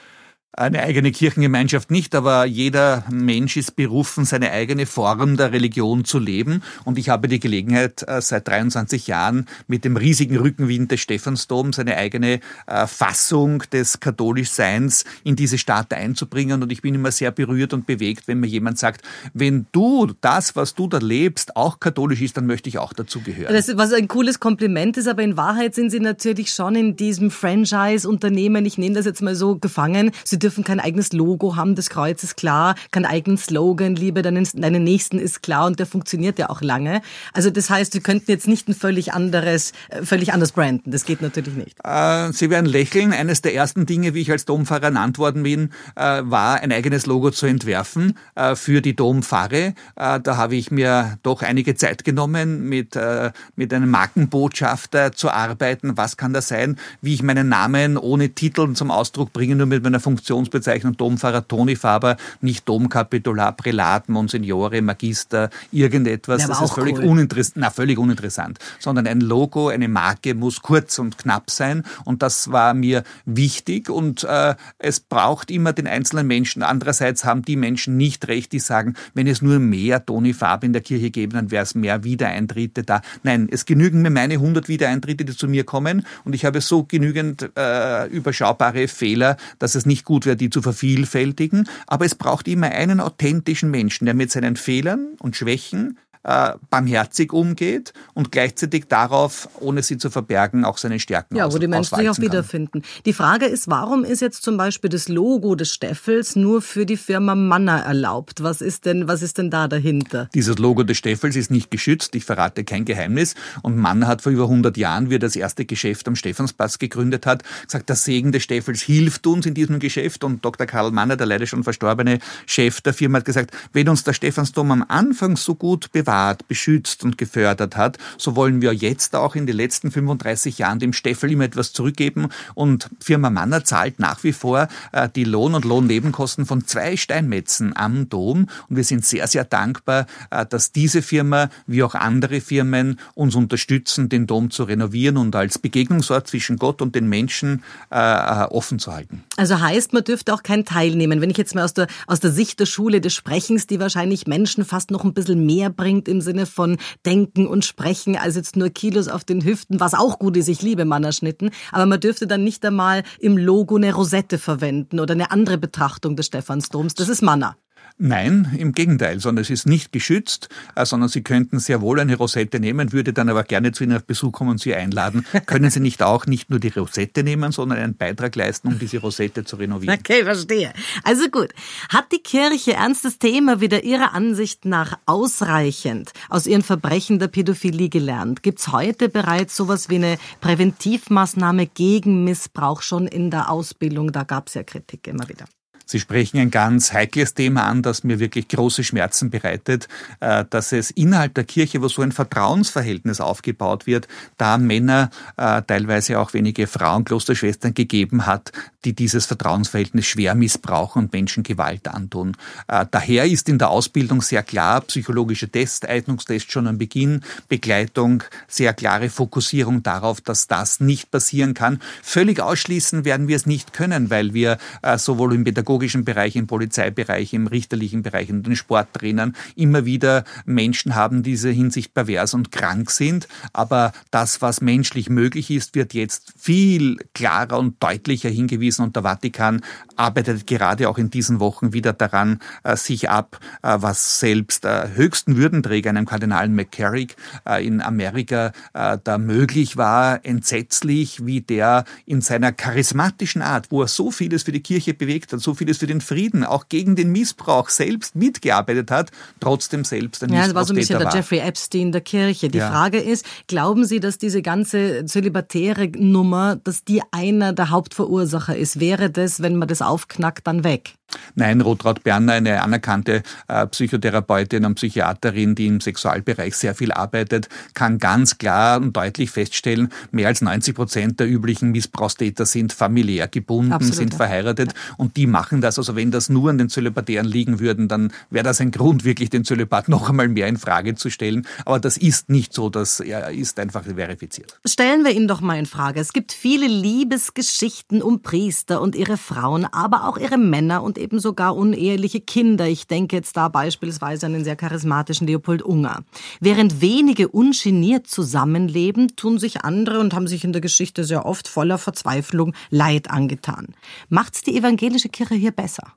Eine eigene Kirchengemeinschaft nicht, aber jeder Mensch ist berufen, seine eigene Form der Religion zu leben. Und ich habe die Gelegenheit, äh, seit 23 Jahren mit dem riesigen Rückenwind des Stephansdoms eine eigene äh, Fassung des Katholischseins in diese Stadt einzubringen. Und ich bin immer sehr berührt und bewegt, wenn mir jemand sagt, wenn du das, was du da lebst, auch katholisch ist, dann möchte ich auch dazugehören. Das, was ein cooles Kompliment ist, aber in Wahrheit sind Sie natürlich schon in diesem Franchise-Unternehmen, ich nehme das jetzt mal so, gefangen. Sie dürfen kein eigenes Logo haben, das Kreuz ist klar, kein eigenen Slogan, Liebe deinen, deinen Nächsten ist klar und der funktioniert ja auch lange. Also das heißt, wir könnten jetzt nicht ein völlig anderes, äh, völlig anders branden. Das geht natürlich nicht. Äh, Sie werden lächeln. Eines der ersten Dinge, wie ich als Dompfarrer ernannt worden bin, äh, war ein eigenes Logo zu entwerfen äh, für die Dompfarre. Äh, da habe ich mir doch einige Zeit genommen, mit, äh, mit einem Markenbotschafter zu arbeiten. Was kann das sein? Wie ich meinen Namen ohne Titel zum Ausdruck bringe, nur mit meiner Funktion Funktionsbezeichnung Domfahrer Toni Faber, nicht Domkapitular, Prälat, Monsignore, Magister, irgendetwas. Das ist völlig, cool. uninteressant, na, völlig uninteressant. Sondern ein Logo, eine Marke muss kurz und knapp sein. Und das war mir wichtig. Und äh, es braucht immer den einzelnen Menschen. Andererseits haben die Menschen nicht recht, die sagen, wenn es nur mehr Toni Faber in der Kirche gäbe, dann wäre es mehr Wiedereintritte da. Nein, es genügen mir meine 100 Wiedereintritte, die zu mir kommen. Und ich habe so genügend äh, überschaubare Fehler, dass es nicht gut gut wäre, die zu vervielfältigen, aber es braucht immer einen authentischen Menschen, der mit seinen Fehlern und Schwächen äh, barmherzig umgeht und gleichzeitig darauf, ohne sie zu verbergen, auch seine Stärken Ja, wo die Menschen sich auch wiederfinden. Die Frage ist, warum ist jetzt zum Beispiel das Logo des Steffels nur für die Firma Manner erlaubt? Was ist denn, was ist denn da dahinter? Dieses Logo des Steffels ist nicht geschützt, ich verrate kein Geheimnis. Und Manner hat vor über 100 Jahren, wie er das erste Geschäft am Stephansplatz gegründet hat, gesagt, der Segen des Steffels hilft uns in diesem Geschäft. Und Dr. Karl Manner, der leider schon verstorbene Chef der Firma, hat gesagt, wenn uns der Stephansdom am Anfang so gut bewahrt, beschützt und gefördert hat, so wollen wir jetzt auch in den letzten 35 Jahren dem Steffel immer etwas zurückgeben. Und Firma Manner zahlt nach wie vor äh, die Lohn- und Lohnnebenkosten von zwei Steinmetzen am Dom. Und wir sind sehr, sehr dankbar, äh, dass diese Firma wie auch andere Firmen uns unterstützen, den Dom zu renovieren und als Begegnungsort zwischen Gott und den Menschen äh, offen zu halten. Also heißt, man dürfte auch kein teilnehmen. Wenn ich jetzt mal aus der, aus der Sicht der Schule des Sprechens, die wahrscheinlich Menschen fast noch ein bisschen mehr bringt im Sinne von Denken und Sprechen als jetzt nur Kilos auf den Hüften, was auch gut ist, ich liebe Mannerschnitten, aber man dürfte dann nicht einmal im Logo eine Rosette verwenden oder eine andere Betrachtung des Stephansdoms. Das ist Manner. Nein, im Gegenteil, sondern es ist nicht geschützt, äh, sondern Sie könnten sehr wohl eine Rosette nehmen, würde dann aber gerne zu Ihnen auf Besuch kommen und Sie einladen. Können Sie nicht auch nicht nur die Rosette nehmen, sondern einen Beitrag leisten, um diese Rosette zu renovieren? Okay, verstehe. Also gut. Hat die Kirche ernstes Thema wieder Ihrer Ansicht nach ausreichend aus ihren Verbrechen der Pädophilie gelernt? Gibt es heute bereits sowas wie eine Präventivmaßnahme gegen Missbrauch schon in der Ausbildung? Da gab es ja Kritik immer wieder. Sie sprechen ein ganz heikles Thema an, das mir wirklich große Schmerzen bereitet, äh, dass es innerhalb der Kirche, wo so ein Vertrauensverhältnis aufgebaut wird, da Männer, äh, teilweise auch wenige Frauen, Klosterschwestern gegeben hat, die dieses Vertrauensverhältnis schwer missbrauchen und Menschen Gewalt antun. Äh, daher ist in der Ausbildung sehr klar psychologische Test, Eignungstest schon am Beginn, Begleitung, sehr klare Fokussierung darauf, dass das nicht passieren kann. Völlig ausschließen werden wir es nicht können, weil wir sowohl im Pädagogischen pädagogischen Bereich, im Polizeibereich, im richterlichen Bereich, in den Sporttrainern immer wieder Menschen haben, die diese Hinsicht pervers und krank sind. Aber das, was menschlich möglich ist, wird jetzt viel klarer und deutlicher hingewiesen und der Vatikan arbeitet gerade auch in diesen Wochen wieder daran, äh, sich ab, äh, was selbst äh, höchsten Würdenträger, einem Kardinal McCarrick in Amerika, da möglich war, entsetzlich, wie der in seiner charismatischen Art, wo er so vieles für die Kirche bewegt hat, so vieles vieles für den Frieden, auch gegen den Missbrauch selbst mitgearbeitet hat, trotzdem selbst ein Ja, das war so ein bisschen der Jeffrey Epstein der Kirche. Die ja. Frage ist, glauben Sie, dass diese ganze zölibatäre Nummer, dass die einer der Hauptverursacher ist? Wäre das, wenn man das aufknackt, dann weg? Nein, Rotraud Berner, eine anerkannte äh, Psychotherapeutin und Psychiaterin, die im Sexualbereich sehr viel arbeitet, kann ganz klar und deutlich feststellen, mehr als 90 Prozent der üblichen Missbrauchstäter sind familiär gebunden, Absolut, sind verheiratet ja. und die machen das. Also wenn das nur an den Zölibatären liegen würden, dann wäre das ein Grund, wirklich den Zölibat noch einmal mehr in Frage zu stellen. Aber das ist nicht so, das ist einfach verifiziert. Stellen wir ihn doch mal in Frage. Es gibt viele Liebesgeschichten um Priester und ihre Frauen, aber auch ihre Männer und eben sogar uneheliche Kinder. Ich denke jetzt da beispielsweise an den sehr charismatischen Leopold Unger. Während wenige ungeniert zusammenleben, tun sich andere und haben sich in der Geschichte sehr oft voller Verzweiflung Leid angetan. Macht's die evangelische Kirche hier besser?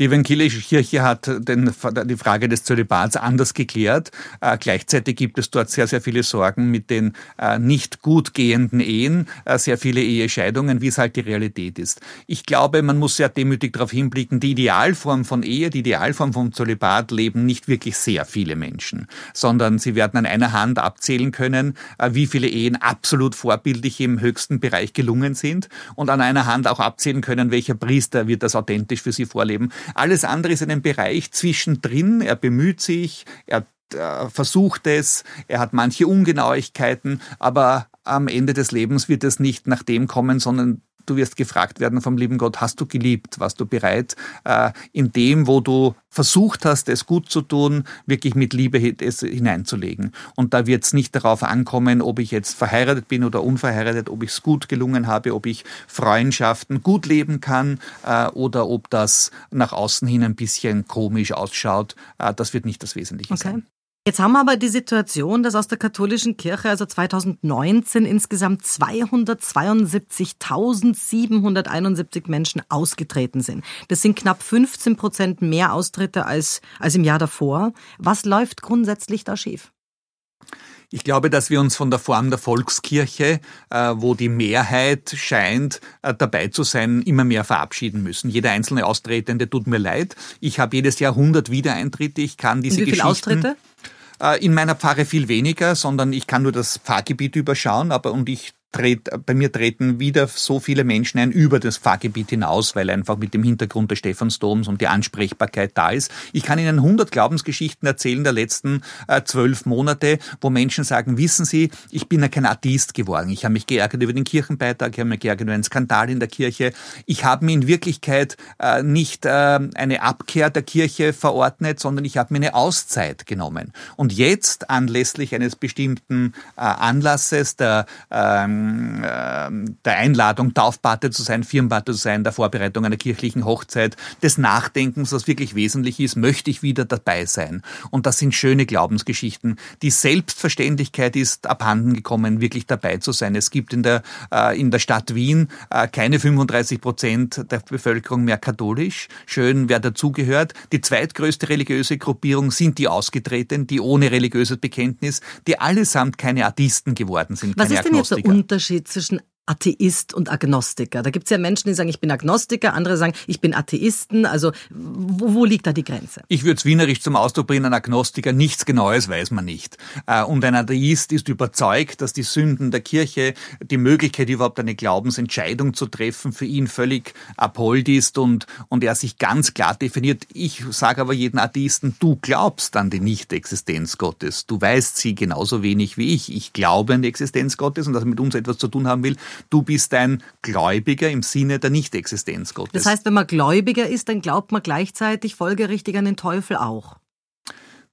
Die evangelische Kirche hat den, die Frage des Zölibats anders geklärt. Äh, gleichzeitig gibt es dort sehr, sehr viele Sorgen mit den äh, nicht gut gehenden Ehen, äh, sehr viele Ehescheidungen, wie es halt die Realität ist. Ich glaube, man muss sehr demütig darauf hinblicken, die Idealform von Ehe, die Idealform vom Zölibat leben nicht wirklich sehr viele Menschen, sondern sie werden an einer Hand abzählen können, äh, wie viele Ehen absolut vorbildlich im höchsten Bereich gelungen sind und an einer Hand auch abzählen können, welcher Priester wird das authentisch für sie vorleben. Alles andere ist in einem Bereich zwischendrin. Er bemüht sich, er äh, versucht es, er hat manche Ungenauigkeiten, aber am Ende des Lebens wird es nicht nach dem kommen, sondern du wirst gefragt werden vom lieben Gott, hast du geliebt? Warst du bereit, äh, in dem, wo du versucht hast, es gut zu tun, wirklich mit Liebe es hineinzulegen? Und da wird es nicht darauf ankommen, ob ich jetzt verheiratet bin oder unverheiratet, ob ich es gut gelungen habe, ob ich Freundschaften gut leben kann äh, oder ob das nach außen hin ein bisschen komisch ausschaut. Äh, das wird nicht das Wesentliche okay. sein. Jetzt haben wir aber die Situation, dass aus der katholischen Kirche also 2019 insgesamt 272.771 Menschen ausgetreten sind. Das sind knapp 15 Prozent mehr Austritte als, als im Jahr davor. Was läuft grundsätzlich da schief? Ich glaube, dass wir uns von der Form der Volkskirche, äh, wo die Mehrheit scheint äh, dabei zu sein, immer mehr verabschieden müssen. Jeder einzelne Austretende tut mir leid. Ich habe jedes Jahr 100 Wiedereintritte. Ich kann diese Wie viele Geschichten Austritte? Äh, in meiner Pfarre viel weniger, sondern ich kann nur das Pfarrgebiet überschauen, aber und ich bei mir treten wieder so viele Menschen ein über das Pfarrgebiet hinaus, weil einfach mit dem Hintergrund des Stephansdoms und die Ansprechbarkeit da ist. Ich kann Ihnen 100 Glaubensgeschichten erzählen der letzten äh, zwölf Monate, wo Menschen sagen, wissen Sie, ich bin ja kein Atheist geworden. Ich habe mich geärgert über den Kirchenbeitrag, ich habe mich geärgert über einen Skandal in der Kirche. Ich habe mir in Wirklichkeit äh, nicht äh, eine Abkehr der Kirche verordnet, sondern ich habe mir eine Auszeit genommen. Und jetzt, anlässlich eines bestimmten Anlasses der ähm, ähm, der Einladung, Taufpate zu sein, Firmenpate zu sein, der Vorbereitung einer kirchlichen Hochzeit, des Nachdenkens, was wirklich wesentlich ist, möchte ich wieder dabei sein. Und das sind schöne Glaubensgeschichten. Die Selbstverständlichkeit ist abhanden gekommen, wirklich dabei zu sein. Es gibt in der, äh, in der Stadt Wien äh, keine 35 Prozent der Bevölkerung mehr katholisch. Schön, wer dazugehört. Die zweitgrößte religiöse Gruppierung sind die Ausgetreten, die ohne religiöses Bekenntnis, die allesamt keine Atheisten geworden sind. Was ist denn jetzt der Unterschied zwischen Atheist und Agnostiker. Da gibt es ja Menschen, die sagen, ich bin Agnostiker, andere sagen, ich bin Atheisten. Also wo, wo liegt da die Grenze? Ich würde es wienerisch zum Ausdruck bringen, ein Agnostiker, nichts Genaues weiß man nicht. Äh, und ein Atheist ist überzeugt, dass die Sünden der Kirche, die Möglichkeit überhaupt eine Glaubensentscheidung zu treffen, für ihn völlig abhold ist und, und er sich ganz klar definiert. Ich sage aber jeden Atheisten, du glaubst an die Nicht-Existenz Gottes. Du weißt sie genauso wenig wie ich. Ich glaube an die Existenz Gottes und dass er mit uns etwas zu tun haben will du bist ein Gläubiger im Sinne der Nichtexistenz Gottes. Das heißt, wenn man Gläubiger ist, dann glaubt man gleichzeitig folgerichtig an den Teufel auch.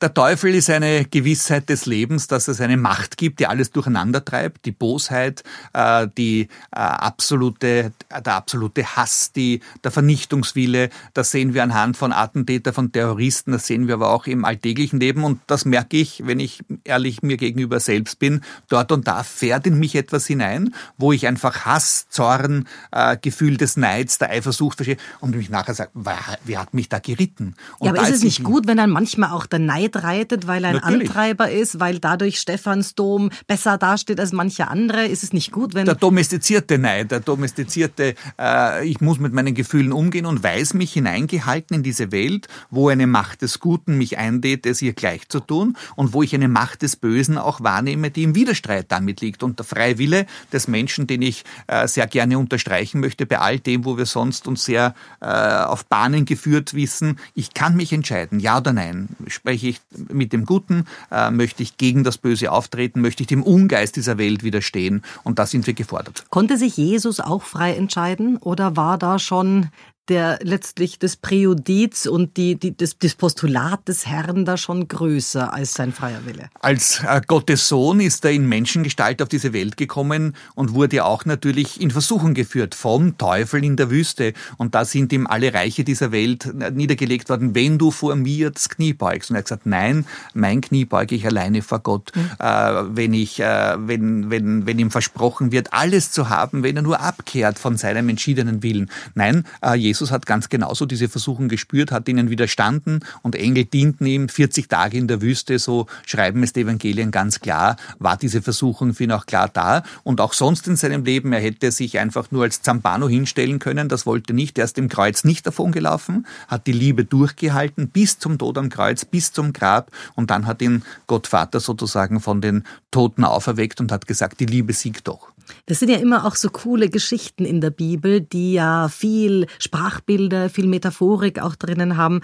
Der Teufel ist eine Gewissheit des Lebens, dass es eine Macht gibt, die alles durcheinander treibt, die Bosheit, äh, die äh, absolute, der absolute Hass, die, der Vernichtungswille. Das sehen wir anhand von Attentäter, von Terroristen, das sehen wir aber auch im alltäglichen Leben und das merke ich, wenn ich ehrlich mir gegenüber selbst bin. Dort und da fährt in mich etwas hinein, wo ich einfach Hass, Zorn, äh, Gefühl des Neids, der Eifersucht verstehe und mich nachher sage, wer hat mich da geritten? Und ja, aber ist es nicht gut, wenn dann manchmal auch der Neid mitreitet, weil er ein Natürlich. Antreiber ist, weil dadurch Stephansdom besser dasteht als manche andere? Ist es nicht gut, wenn... Der domestizierte Neid, der domestizierte, äh, ich muss mit meinen Gefühlen umgehen und weiß mich hineingehalten in diese Welt, wo eine Macht des Guten mich einlädt, es ihr gleich zu tun und wo ich eine Macht des Bösen auch wahrnehme, die im Widerstreit damit liegt. Und der freie Wille des Menschen, den ich äh, sehr gerne unterstreichen möchte, bei all dem, wo wir sonst uns sehr äh, auf Bahnen geführt wissen, ich kann mich entscheiden, ja oder nein. Spreche ich mit dem Guten, äh, möchte ich gegen das Böse auftreten, möchte ich dem Ungeist dieser Welt widerstehen und da sind wir gefordert. Konnte sich Jesus auch frei entscheiden oder war da schon der letztlich das Präjudiz und die, die, das, das Postulat des Herrn da schon größer als sein freier Wille. Als äh, Gottes Sohn ist er in Menschengestalt auf diese Welt gekommen und wurde auch natürlich in Versuchung geführt vom Teufel in der Wüste. Und da sind ihm alle Reiche dieser Welt äh, niedergelegt worden, wenn du vor mir das Knie beugst. Und er hat gesagt, nein, mein Knie beuge ich alleine vor Gott. Mhm. Äh, wenn, ich, äh, wenn, wenn, wenn ihm versprochen wird, alles zu haben, wenn er nur abkehrt von seinem entschiedenen Willen. Nein, äh, Jesus hat ganz genauso diese Versuchung gespürt, hat ihnen widerstanden und Engel dienten ihm. 40 Tage in der Wüste, so schreiben es die Evangelien ganz klar, war diese Versuchung für ihn auch klar da. Und auch sonst in seinem Leben, er hätte sich einfach nur als Zambano hinstellen können, das wollte nicht, er ist dem Kreuz nicht davon gelaufen, hat die Liebe durchgehalten bis zum Tod am Kreuz, bis zum Grab. Und dann hat ihn Gott Vater sozusagen von den Toten auferweckt und hat gesagt, die Liebe siegt doch. Das sind ja immer auch so coole Geschichten in der Bibel, die ja viel Sprachbilder, viel Metaphorik auch drinnen haben.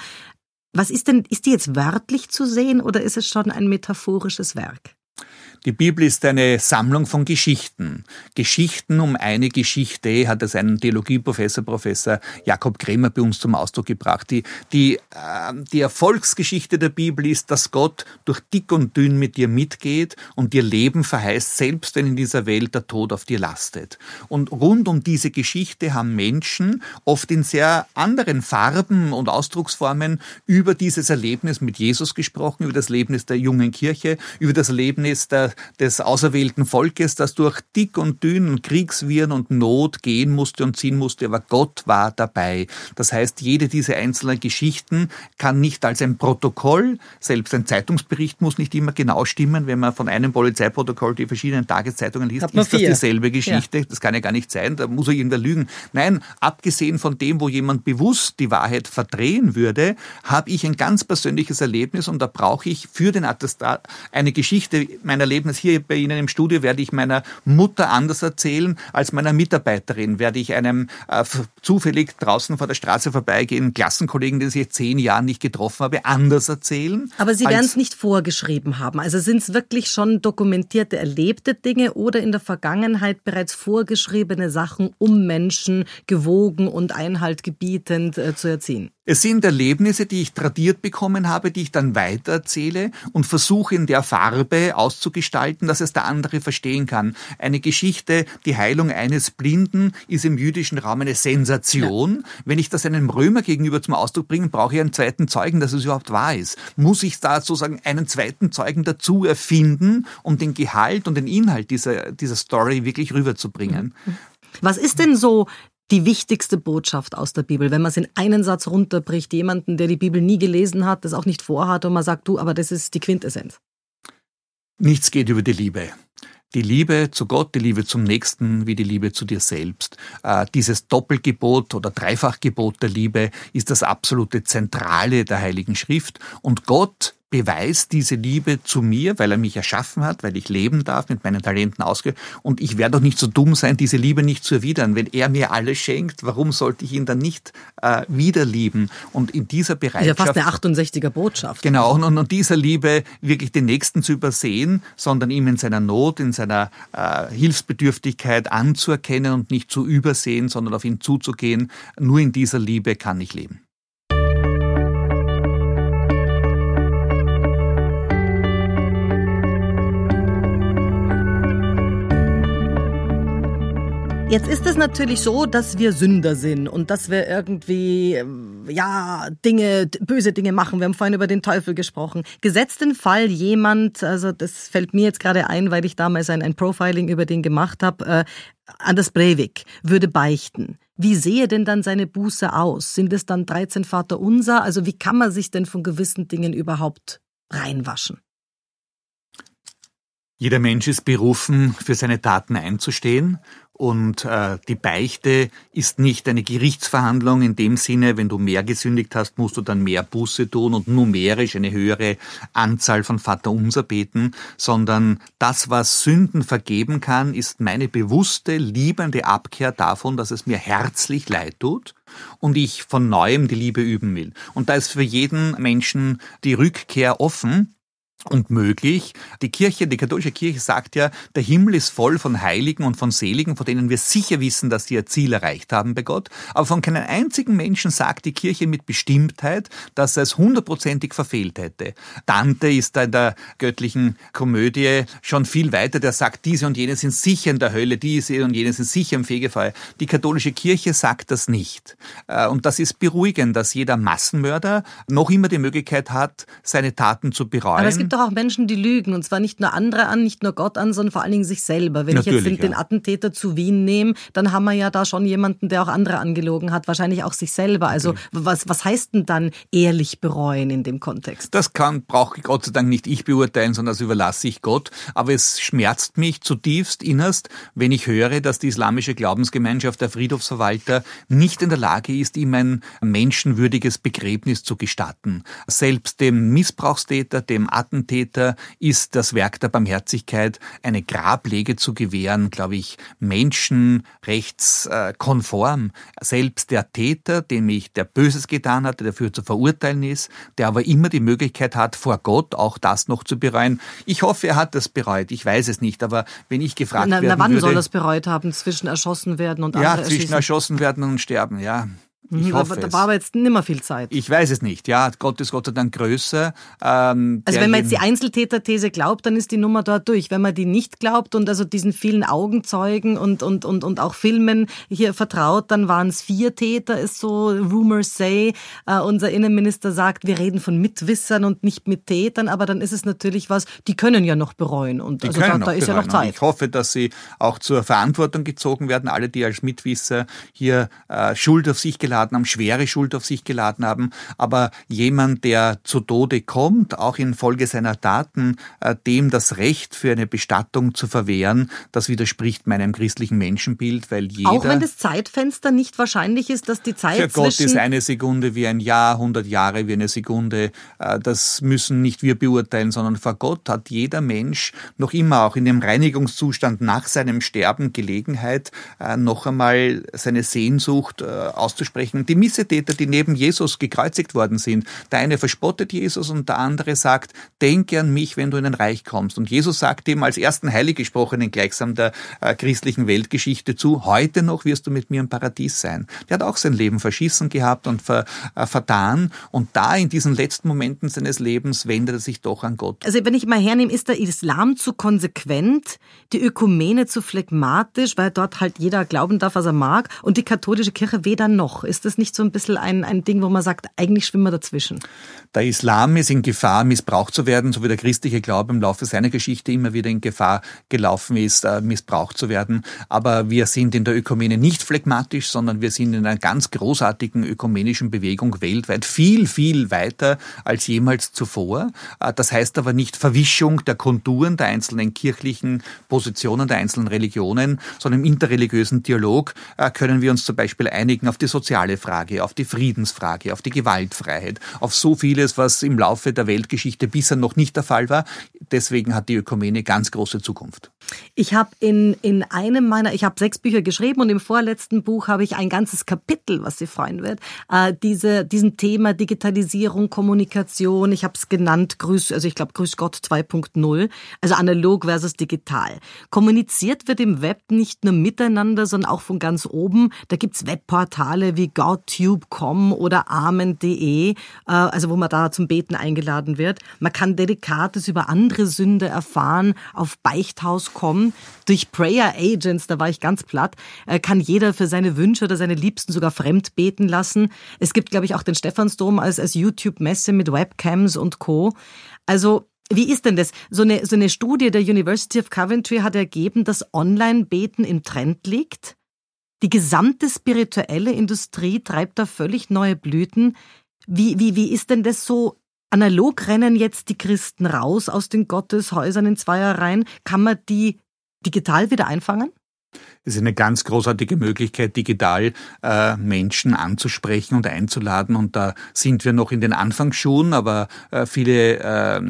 Was ist denn, ist die jetzt wörtlich zu sehen oder ist es schon ein metaphorisches Werk? Die Bibel ist eine Sammlung von Geschichten. Geschichten um eine Geschichte hat es ein Theologieprofessor, Professor Jakob Kremer bei uns zum Ausdruck gebracht. Die, die, äh, die Erfolgsgeschichte der Bibel ist, dass Gott durch dick und dünn mit dir mitgeht und dir Leben verheißt, selbst wenn in dieser Welt der Tod auf dir lastet. Und rund um diese Geschichte haben Menschen oft in sehr anderen Farben und Ausdrucksformen über dieses Erlebnis mit Jesus gesprochen, über das Erlebnis der jungen Kirche, über das Erlebnis der, des auserwählten Volkes, das durch dick und dünn Kriegswirren und Not gehen musste und ziehen musste, aber Gott war dabei. Das heißt, jede dieser einzelnen Geschichten kann nicht als ein Protokoll, selbst ein Zeitungsbericht muss nicht immer genau stimmen, wenn man von einem Polizeiprotokoll die verschiedenen Tageszeitungen liest, ist das dieselbe Geschichte. Ja. Das kann ja gar nicht sein, da muss er irgendwer lügen. Nein, abgesehen von dem, wo jemand bewusst die Wahrheit verdrehen würde, habe ich ein ganz persönliches Erlebnis und da brauche ich für den Attestat eine Geschichte. Mein Erlebnis hier bei Ihnen im Studio werde ich meiner Mutter anders erzählen als meiner Mitarbeiterin. Werde ich einem äh, zufällig draußen vor der Straße vorbeigehen, Klassenkollegen, den ich jetzt zehn Jahren nicht getroffen habe, anders erzählen. Aber Sie werden es nicht vorgeschrieben haben. Also sind es wirklich schon dokumentierte, erlebte Dinge oder in der Vergangenheit bereits vorgeschriebene Sachen, um Menschen gewogen und Einhalt gebietend äh, zu erziehen? Es sind Erlebnisse, die ich tradiert bekommen habe, die ich dann weitererzähle und versuche in der Farbe auszugestalten, dass es der andere verstehen kann. Eine Geschichte, die Heilung eines Blinden, ist im jüdischen Raum eine Sensation. Ja. Wenn ich das einem Römer gegenüber zum Ausdruck bringe, brauche ich einen zweiten Zeugen, dass es überhaupt wahr ist. Muss ich da sozusagen einen zweiten Zeugen dazu erfinden, um den Gehalt und den Inhalt dieser, dieser Story wirklich rüberzubringen? Was ist denn so die wichtigste Botschaft aus der Bibel, wenn man es in einen Satz runterbricht, jemanden, der die Bibel nie gelesen hat, das auch nicht vorhat und man sagt, du, aber das ist die Quintessenz. Nichts geht über die Liebe. Die Liebe zu Gott, die Liebe zum Nächsten, wie die Liebe zu dir selbst. Äh, dieses Doppelgebot oder Dreifachgebot der Liebe ist das absolute Zentrale der Heiligen Schrift. Und Gott beweist diese Liebe zu mir, weil er mich erschaffen hat, weil ich leben darf, mit meinen Talenten ausgehe. Und ich werde doch nicht so dumm sein, diese Liebe nicht zu erwidern. Wenn er mir alles schenkt, warum sollte ich ihn dann nicht äh, wieder lieben? Und in dieser Bereitschaft... Ja, fast eine 68er Botschaft. Genau, und, und, und dieser Liebe wirklich den Nächsten zu übersehen, sondern ihm in seiner Not, in seiner äh, Hilfsbedürftigkeit anzuerkennen und nicht zu übersehen, sondern auf ihn zuzugehen. Nur in dieser Liebe kann ich leben. Jetzt ist es natürlich so, dass wir Sünder sind und dass wir irgendwie, ja, Dinge, böse Dinge machen. Wir haben vorhin über den Teufel gesprochen. Gesetzt den Fall, jemand, also das fällt mir jetzt gerade ein, weil ich damals ein, ein Profiling über den gemacht habe, äh, Anders Breivik würde beichten. Wie sehe denn dann seine Buße aus? Sind es dann 13 Vater unser? Also wie kann man sich denn von gewissen Dingen überhaupt reinwaschen? Jeder Mensch ist berufen, für seine Taten einzustehen. Und äh, die Beichte ist nicht eine Gerichtsverhandlung in dem Sinne, wenn du mehr gesündigt hast, musst du dann mehr Buße tun und numerisch eine höhere Anzahl von Vaterunser beten, sondern das, was Sünden vergeben kann, ist meine bewusste, liebende Abkehr davon, dass es mir herzlich leid tut und ich von neuem die Liebe üben will. Und da ist für jeden Menschen die Rückkehr offen, und möglich. Die Kirche, die katholische Kirche sagt ja, der Himmel ist voll von Heiligen und von Seligen, von denen wir sicher wissen, dass sie ihr Ziel erreicht haben bei Gott. Aber von keinem einzigen Menschen sagt die Kirche mit Bestimmtheit, dass er es hundertprozentig verfehlt hätte. Dante ist da in der göttlichen Komödie schon viel weiter, der sagt, diese und jene sind sicher in der Hölle, diese und jene sind sicher im Fegefeuer. Die katholische Kirche sagt das nicht. Äh, und das ist beruhigend, dass jeder Massenmörder noch immer die Möglichkeit hat, seine Taten zu bereuen gibt doch auch Menschen, die lügen. Und zwar nicht nur andere an, nicht nur Gott an, sondern vor allen Dingen sich selber. Wenn Natürlich, ich jetzt den, ja. den, Attentäter zu Wien nehme, dann haben wir ja da schon jemanden, der auch andere angelogen hat. Wahrscheinlich auch sich selber. Also was, was heißt denn dann ehrlich bereuen in dem Kontext? Das kann, brauche Gott sei Dank nicht ich beurteilen, sondern das überlasse ich Gott. Aber es schmerzt mich zutiefst innerst, wenn ich höre, dass die islamische Glaubensgemeinschaft, der Friedhofsverwalter, nicht in der Lage ist, ihm ein menschenwürdiges Begräbnis zu gestatten. Selbst dem Missbrauchstäter, dem Attentäter, Attentäter ist das Werk der Barmherzigkeit, eine Grablege zu gewähren, glaube ich, menschenrechtskonform. Selbst der Täter, dem ich der Böses getan hat, der dafür zu verurteilen ist, der aber immer die Möglichkeit hat, vor Gott auch das noch zu bereuen. Ich hoffe, er hat das bereut. Ich weiß es nicht, aber wenn ich gefragt na, werden na, wann würde, soll das bereut haben? Zwischen erschossen werden und ja, zwischen erschießen? erschossen werden und sterben, ja. Ich hoffe da es. war aber jetzt nimmer viel Zeit. Ich weiß es nicht, ja. Gott ist Gott sei Dank größer. Ähm, Also wenn man jetzt die Einzeltäter-These glaubt, dann ist die Nummer dort durch. Wenn man die nicht glaubt und also diesen vielen Augenzeugen und, und, und, und auch Filmen hier vertraut, dann waren es vier Täter, ist so Rumors say. Äh, unser Innenminister sagt, wir reden von Mitwissern und nicht mit Tätern, aber dann ist es natürlich was, die können ja noch bereuen. Und Die also können da, noch da ist ja noch bereuen. Und Zeit. Ich hoffe, dass sie auch zur Verantwortung gezogen werden, alle, die als Mitwisser hier äh, Schuld auf sich geladen haben, schwere Schuld auf sich geladen haben. Aber jemand, der zu Tode kommt, auch infolge seiner Taten, äh, dem das Recht für eine Bestattung zu verwehren, das widerspricht meinem christlichen Menschenbild, weil jeder... Auch wenn das Zeitfenster nicht wahrscheinlich ist, dass die Zeit Für Gott ist eine Sekunde wie ein Jahr, 100 Jahre wie eine Sekunde. Äh, Das müssen nicht wir beurteilen, sondern vor Gott hat jeder Mensch noch immer auch in dem Reinigungszustand nach seinem Sterben Gelegenheit, äh, noch einmal seine Sehnsucht äh, auszusprechen. Die Missetäter, die neben Jesus gekreuzigt worden sind, der eine verspottet Jesus und der andere sagt, denke an mich, wenn du in ein Reich kommst. Und Jesus sagt ihm als ersten Heiliggesprochenen gleichsam der äh, christlichen Weltgeschichte zu, heute noch wirst du mit mir im Paradies sein. Der hat auch sein Leben verschissen gehabt und ver, äh, vertan. Und da in diesen letzten Momenten seines Lebens wendet er sich doch an Gott. Also wenn ich mal hernehme, ist der Islam zu konsequent, die Ökumene zu phlegmatisch, weil dort halt jeder glauben darf, was er mag, und die katholische Kirche weder noch. Ist das nicht so ein bisschen ein, ein Ding, wo man sagt, eigentlich schwimmen wir dazwischen? Der Islam ist in Gefahr, missbraucht zu werden, so wie der christliche Glaube im Laufe seiner Geschichte immer wieder in Gefahr gelaufen ist, äh, missbraucht zu werden. Aber wir sind in der Ökumene nicht phlegmatisch, sondern wir sind in einer ganz großartigen ökumenischen Bewegung weltweit viel, viel weiter als jemals zuvor. Äh, Das heißt aber nicht Verwischung der Konturen der einzelnen kirchlichen Positionen, der einzelnen Religionen, sondern im interreligiösen Dialog äh, können wir uns zum Beispiel einigen auf die soziale Frage, auf die Friedensfrage, auf die Gewaltfreiheit, auf so vieles, was im Laufe der Weltgeschichte bisher noch nicht der Fall war. Deswegen hat die Ökumene ganz große Zukunft. Ich habe in, in einem meiner, ich habe sechs Bücher geschrieben und im vorletzten Buch habe ich ein ganzes Kapitel, was Sie freuen wird, äh, diese, diesem Thema Digitalisierung, Kommunikation, ich habe es genannt, Grüß, also ich glaube Grüß Gott 2.0, also analog versus digital. Kommuniziert wird im Web nicht nur miteinander, sondern auch von ganz oben. Da gibt's Webportale wie godtube.com oder amen.de, äh, also wo man da zum Beten eingeladen wird. Man kann Dedikates über andere Sünde erfahren auf Beichthaus.com. Durch Prayer Agents, da war ich ganz platt, äh, kann jeder für seine Wünsche oder seine Liebsten sogar fremd beten lassen. Es gibt, glaube ich, auch den Stephansdom als, als YouTube-Messe mit Webcams und Co. Also wie ist denn das? So eine, so eine Studie der University of Coventry hat ergeben, dass Online-Beten im Trend liegt. Die gesamte spirituelle Industrie treibt da völlig neue Blüten. Wie, wie, wie ist denn das so? Analog rennen jetzt die Christen raus aus den Gotteshäusern in Zweierreihen. Kann man die digital wieder einfangen? Es ist eine ganz großartige Möglichkeit, digital äh, Menschen anzusprechen und einzuladen. Und da sind wir noch in den Anfangsschuhen, aber äh, viele äh,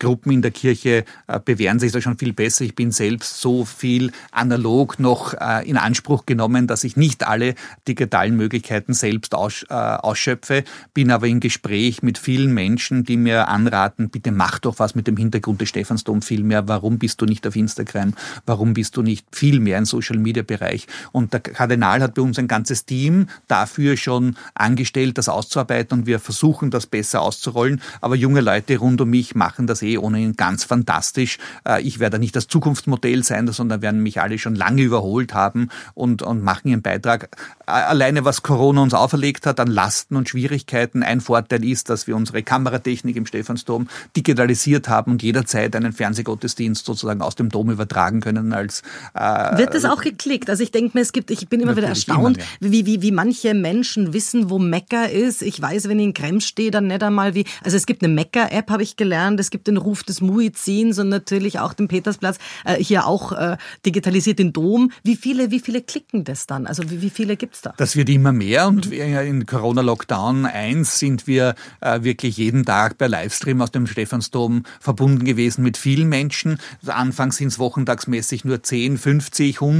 Gruppen in der Kirche äh, bewähren sich da schon viel besser. Ich bin selbst so viel analog noch äh, in Anspruch genommen, dass ich nicht alle digitalen Möglichkeiten selbst aus, äh, ausschöpfe, bin aber im Gespräch mit vielen Menschen, die mir anraten, bitte mach doch was mit dem Hintergrund des Stephansdom viel mehr. Warum bist du nicht auf Instagram? Warum bist du nicht viel mehr in Social Media Bereich? Und der Kardinal hat bei uns ein ganzes Team dafür schon angestellt, das auszuarbeiten und wir versuchen, das besser auszurollen. Aber junge Leute rund um mich machen das eh ohnehin ganz fantastisch. Äh, Ich werde nicht das Zukunftsmodell sein, sondern werden mich alle schon lange überholt haben und, und machen ihren Beitrag. Alleine was Corona uns auferlegt hat an Lasten und Schwierigkeiten. Ein Vorteil ist, dass wir unsere Kameratechnik im Stephansdom digitalisiert haben und jederzeit einen Fernsehgottesdienst sozusagen aus dem Dom übertragen können als äh, das auch geklickt. Also ich denke mir, es gibt, ich bin immer wieder erstaunt, immer, wie, wie, wie manche Menschen wissen, wo Mekka ist. Ich weiß, wenn ich in Krems stehe, dann nicht einmal wie, also es gibt eine Mekka-App, habe ich gelernt. Es gibt den Ruf des Muizins und natürlich auch den Petersplatz, äh, hier auch äh, digitalisiert den Dom. Wie viele, wie viele klicken das dann? Also wie, wie viele gibt's da? Das wird immer mehr und in Corona-Lockdown 1 sind wir äh, wirklich jeden Tag per Livestream aus dem Stephansdom verbunden gewesen mit vielen Menschen. Anfangs sind es wochentagsmäßig nur 10, 50, 100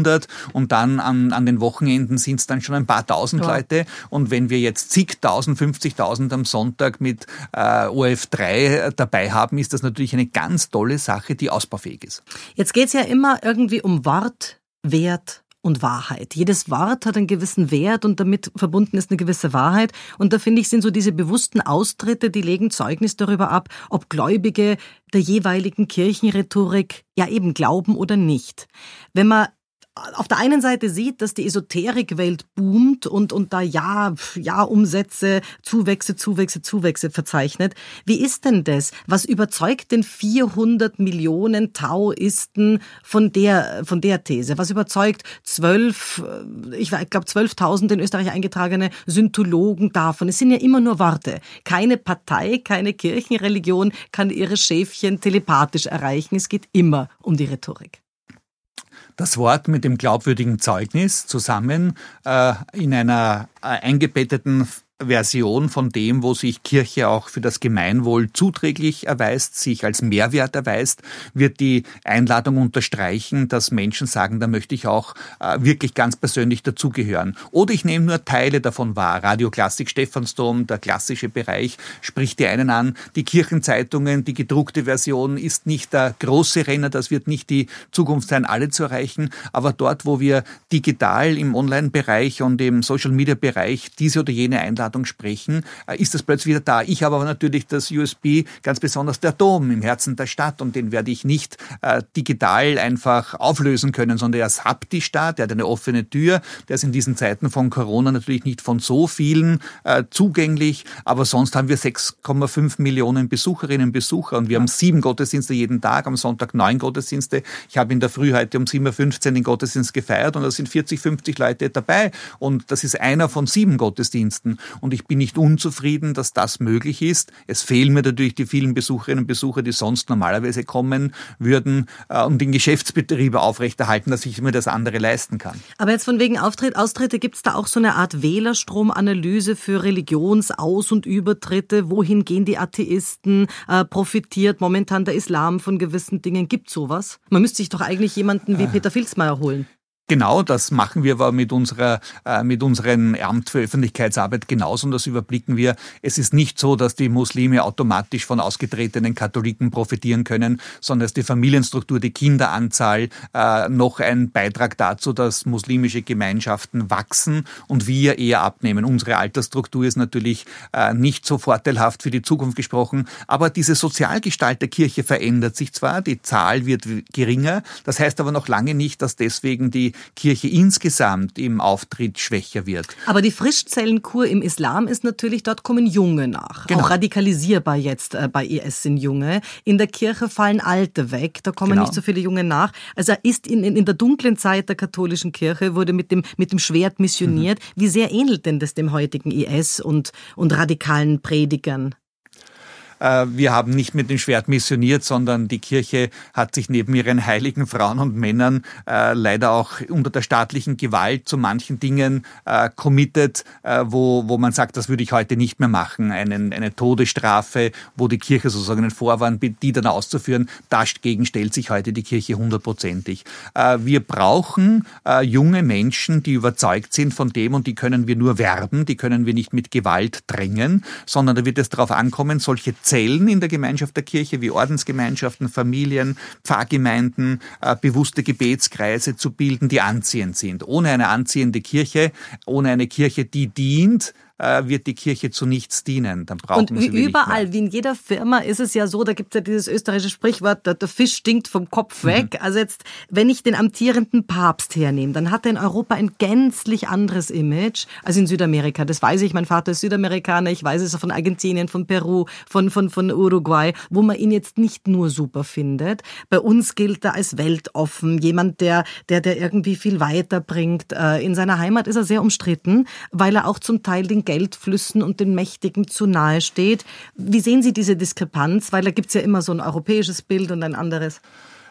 und dann an, an den Wochenenden sind es dann schon ein paar tausend ja. Leute. Und wenn wir jetzt zigtausend, 50.000 am Sonntag mit äh, OF3 dabei haben, ist das natürlich eine ganz tolle Sache, die ausbaufähig ist. Jetzt geht es ja immer irgendwie um Wort, Wert und Wahrheit. Jedes Wort hat einen gewissen Wert und damit verbunden ist eine gewisse Wahrheit. Und da finde ich, sind so diese bewussten Austritte, die legen Zeugnis darüber ab, ob Gläubige der jeweiligen Kirchenrhetorik ja eben glauben oder nicht. Wenn man auf der einen Seite sieht, dass die Esoterikwelt boomt und, und da ja, ja, Umsätze, Zuwächse, Zuwächse, Zuwächse verzeichnet. Wie ist denn das? Was überzeugt denn 400 Millionen Taoisten von der, von der These? Was überzeugt zwölf, ich glaube 12.000 in Österreich eingetragene Syntologen davon? Es sind ja immer nur Worte. Keine Partei, keine Kirchenreligion kann ihre Schäfchen telepathisch erreichen. Es geht immer um die Rhetorik das Wort mit dem glaubwürdigen Zeugnis zusammen äh, in einer äh, eingebetteten Version von dem, wo sich Kirche auch für das Gemeinwohl zuträglich erweist, sich als Mehrwert erweist, wird die Einladung unterstreichen, dass Menschen sagen, da möchte ich auch äh, wirklich ganz persönlich dazugehören. Oder ich nehme nur Teile davon wahr. Radioklassik Stephansdom, der klassische Bereich, spricht die einen an. Die Kirchenzeitungen, die gedruckte Version ist nicht der große Renner, das wird nicht die Zukunft sein, alle zu erreichen. Aber dort, wo wir digital im Online-Bereich und im Social-Media-Bereich diese oder jene Einladung Einladung sprechen, äh, ist das plötzlich wieder da. Ich habe aber natürlich das USB, ganz besonders der Dom im Herzen der Stadt und den werde ich nicht äh, digital einfach auflösen können, sondern er ist haptisch da, der hat eine offene Tür, der ist in diesen Zeiten von Corona natürlich nicht von so vielen äh, zugänglich, aber sonst haben wir 6,5 Millionen Besucherinnen und Besucher und wir haben sieben Gottesdienste jeden Tag, am Sonntag neun Gottesdienste. Ich habe in der Früh heute um 7.15 Uhr den Gottesdienst gefeiert und da sind 40, 50 Leute dabei und das ist einer von sieben Gottesdiensten und ich bin nicht unzufrieden, dass das möglich ist. Es fehlen mir natürlich die vielen Besucherinnen und Besucher, die sonst normalerweise kommen würden, äh, um den Geschäftsbetrieb aufrechterhalten, dass ich mir das andere leisten kann. Aber jetzt von wegen Auftritt, Austritte, gibt es da auch so eine Art Wählerstromanalyse für Religionsaus- und Übertritte? Wohin gehen die Atheisten? Äh, profitiert momentan der Islam von gewissen Dingen? Gibt sowas? Man müsste sich doch eigentlich jemanden wie äh. Peter Filzmeier holen. Genau, das machen wir aber mit unserer, äh, mit unserem Amt für Öffentlichkeitsarbeit genauso und das überblicken wir. Es ist nicht so, dass die Muslime automatisch von ausgetretenen Katholiken profitieren können, sondern ist die Familienstruktur, die Kinderanzahl äh, noch ein Beitrag dazu, dass muslimische Gemeinschaften wachsen und wir eher abnehmen. Unsere Altersstruktur ist natürlich äh, nicht so vorteilhaft für die Zukunft gesprochen, aber diese Sozialgestalt der Kirche verändert sich zwar, die Zahl wird geringer, das heißt aber noch lange nicht, dass deswegen die Kirche insgesamt im Auftritt schwächer wird. Aber die Frischzellenkur im Islam ist natürlich, dort kommen Junge nach. Genau. Auch radikalisierbar jetzt äh, bei IS sind Junge. In der Kirche fallen Alte weg, da kommen genau. nicht so viele Junge nach. Also er ist in, in, in der dunklen Zeit der katholischen Kirche, wurde mit dem, mit dem Schwert missioniert. Mhm. Wie sehr ähnelt denn das dem heutigen IS und, und radikalen Predigern? Äh, wir haben nicht mit dem Schwert missioniert, sondern die Kirche hat sich neben ihren heiligen Frauen und Männern äh, leider auch unter der staatlichen Gewalt zu manchen Dingen äh, committed, wo, wo man sagt, das würde ich heute nicht mehr machen. Einen, eine Todesstrafe, wo die Kirche sozusagen einen Vorwand bietet, die dann auszuführen. Dagegen stellt sich heute die Kirche hundertprozentig. Wir brauchen junge Menschen, die überzeugt sind von dem und die können wir nur werben, die können wir nicht mit Gewalt drängen, sondern da wird es darauf ankommen, solche Zellen in der Gemeinschaft der Kirche wie Ordensgemeinschaften, Familien, Pfarrgemeinden, äh, bewusste Gebetskreise zu bilden, die anziehend sind. Ohne eine anziehende Kirche, ohne eine Kirche, die dient, äh, wird die Kirche zu nichts dienen. Dann brauchen und wie überall, wie in jeder Firma ist es ja so, da gibt es ja dieses österreichische Sprichwort, der, der Fisch stinkt vom Kopf mhm. weg. Mhm. Also jetzt, wenn ich den amtierenden Papst hernehme, dann hat er in Europa ein gänzlich anderes Image als in Südamerika. Das weiß ich, mein Vater ist Südamerikaner, ich weiß es von Argentinien, von Peru, von, von, von Uruguay, wo man ihn jetzt nicht nur super findet. Bei uns gilt er als weltoffen, jemand, der, der, der irgendwie viel weiterbringt. Äh, in seiner Heimat ist er sehr umstritten, weil er auch zum Teil den Geldflüssen und den Mächtigen zu nahe steht. Wie sehen Sie diese Diskrepanz? Weil da gibt es ja immer so ein europäisches Bild und ein anderes.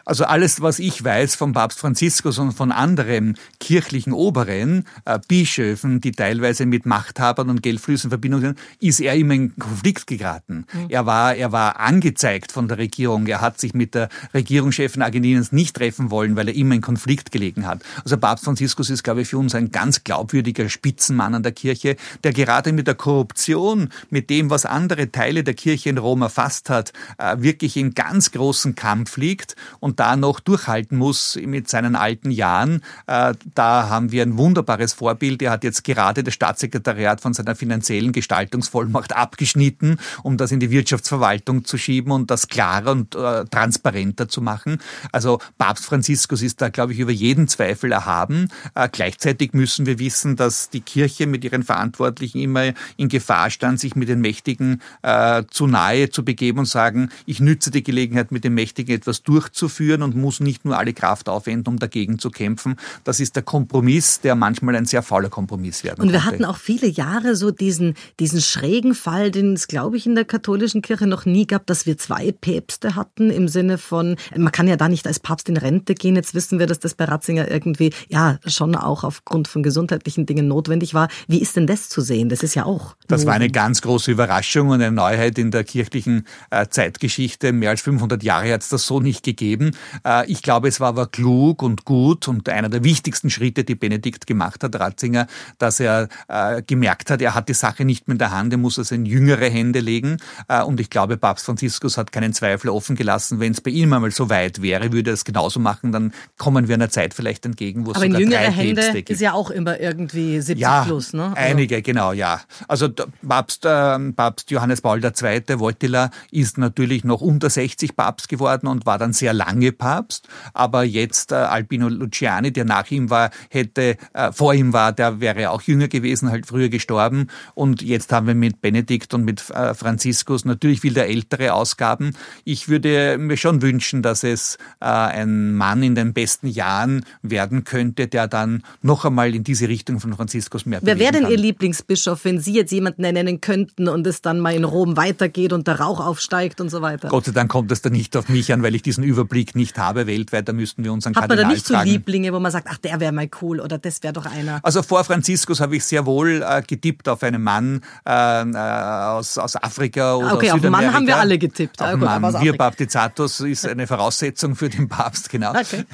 Also alles, was ich weiß vom Papst Franziskus und von anderen kirchlichen Oberen, äh, Bischöfen, die teilweise mit Machthabern und Geldflüssen in Verbindung sind, ist er immer in Konflikt geraten. Mhm. Er war, er war angezeigt von der Regierung. Er hat sich mit der Regierungschefin Argentiniens nicht treffen wollen, weil er immer in Konflikt gelegen hat. Also Papst Franziskus ist, glaube ich, für uns ein ganz glaubwürdiger Spitzenmann an der Kirche, der gerade mit der Korruption, mit dem, was andere Teile der Kirche in Rom erfasst hat, äh, wirklich in ganz großen Kampf liegt und und da noch durchhalten muss mit seinen alten Jahren. Äh, da haben wir ein wunderbares Vorbild. Er hat jetzt gerade das Staatssekretariat von seiner finanziellen Gestaltungsvollmacht abgeschnitten, um das in die Wirtschaftsverwaltung zu schieben und das klarer und äh, transparenter zu machen. Also Papst Franziskus ist da, glaube ich, über jeden Zweifel erhaben. Äh, gleichzeitig müssen wir wissen, dass die Kirche mit ihren Verantwortlichen immer in Gefahr stand, sich mit den Mächtigen zu nahe zu begeben und sagen, ich nütze die Gelegenheit, mit den Mächtigen etwas durchzuführen führen und muss nicht nur alle Kraft aufwenden, um dagegen zu kämpfen. Das ist der Kompromiss, der manchmal ein sehr fauler Kompromiss werden Und wir konnte. hatten auch viele Jahre so diesen, diesen schrägen Fall, den es, glaube ich, in der katholischen Kirche noch nie gab, dass wir zwei Päpste hatten im Sinne von, man kann ja da nicht als Papst in Rente gehen. Jetzt wissen wir, dass das bei Ratzinger irgendwie, ja, schon auch aufgrund von gesundheitlichen Dingen notwendig war. Wie ist denn das zu sehen? Das ist ja auch. Das war eine ganz große Überraschung und eine Neuheit in der kirchlichen äh, Zeitgeschichte. Mehr als 500 Jahre hat es das so nicht gegeben. Äh, ich glaube, es war aber klug und gut und einer der wichtigsten Schritte, die Benedikt gemacht hat, Ratzinger, dass er äh, gemerkt hat, er hat die Sache nicht mehr in der Hand, er muss es in jüngere Hände legen. Äh, und ich glaube, Papst Franziskus hat keinen Zweifel offen gelassen. Wenn es bei ihm einmal so weit wäre, würde er es genauso machen, dann kommen wir einer Zeit vielleicht entgegen, wo es aber sogar in jüngere drei Hände gibt. ist ja auch immer irgendwie 70 ja, plus, ne? Also einige, genau, ja. Also Papst, äh, Papst Johannes Paul II. Wojtyla ist natürlich noch unter 60 Papst geworden und war dann sehr lange Papst, aber jetzt äh, Albino Luciani, der nach ihm war, hätte, äh, vor ihm war, der wäre auch jünger gewesen, halt früher gestorben und jetzt haben wir mit Benedikt und mit äh, Franziskus natürlich wieder ältere Ausgaben. Ich würde mir schon wünschen, dass es äh, ein Mann in den besten Jahren werden könnte, der dann noch einmal in diese Richtung von Franziskus mehr Wer wäre denn kann. Ihr Lieblingsbischof, wenn Sie jetzt jemanden ernennen könnten und es dann mal in Rom weitergeht und der Rauch aufsteigt und so weiter? Gott sei Dank kommt es dann nicht auf mich an, weil ich diesen Überblick nicht habe weltweit. Da müssten wir unseren Hat man da nicht fragen. so Lieblinge, wo man sagt, ach, der wäre mal cool oder das wäre doch einer? Also vor Franziskus habe ich sehr wohl äh, getippt auf einen Mann äh, äh aus, aus Afrika oder Okay, auf den Mann haben wir alle getippt. Auf Ah, gut, Mann. Wir. Baptizatus ist eine Voraussetzung für den Papst, genau. Okay.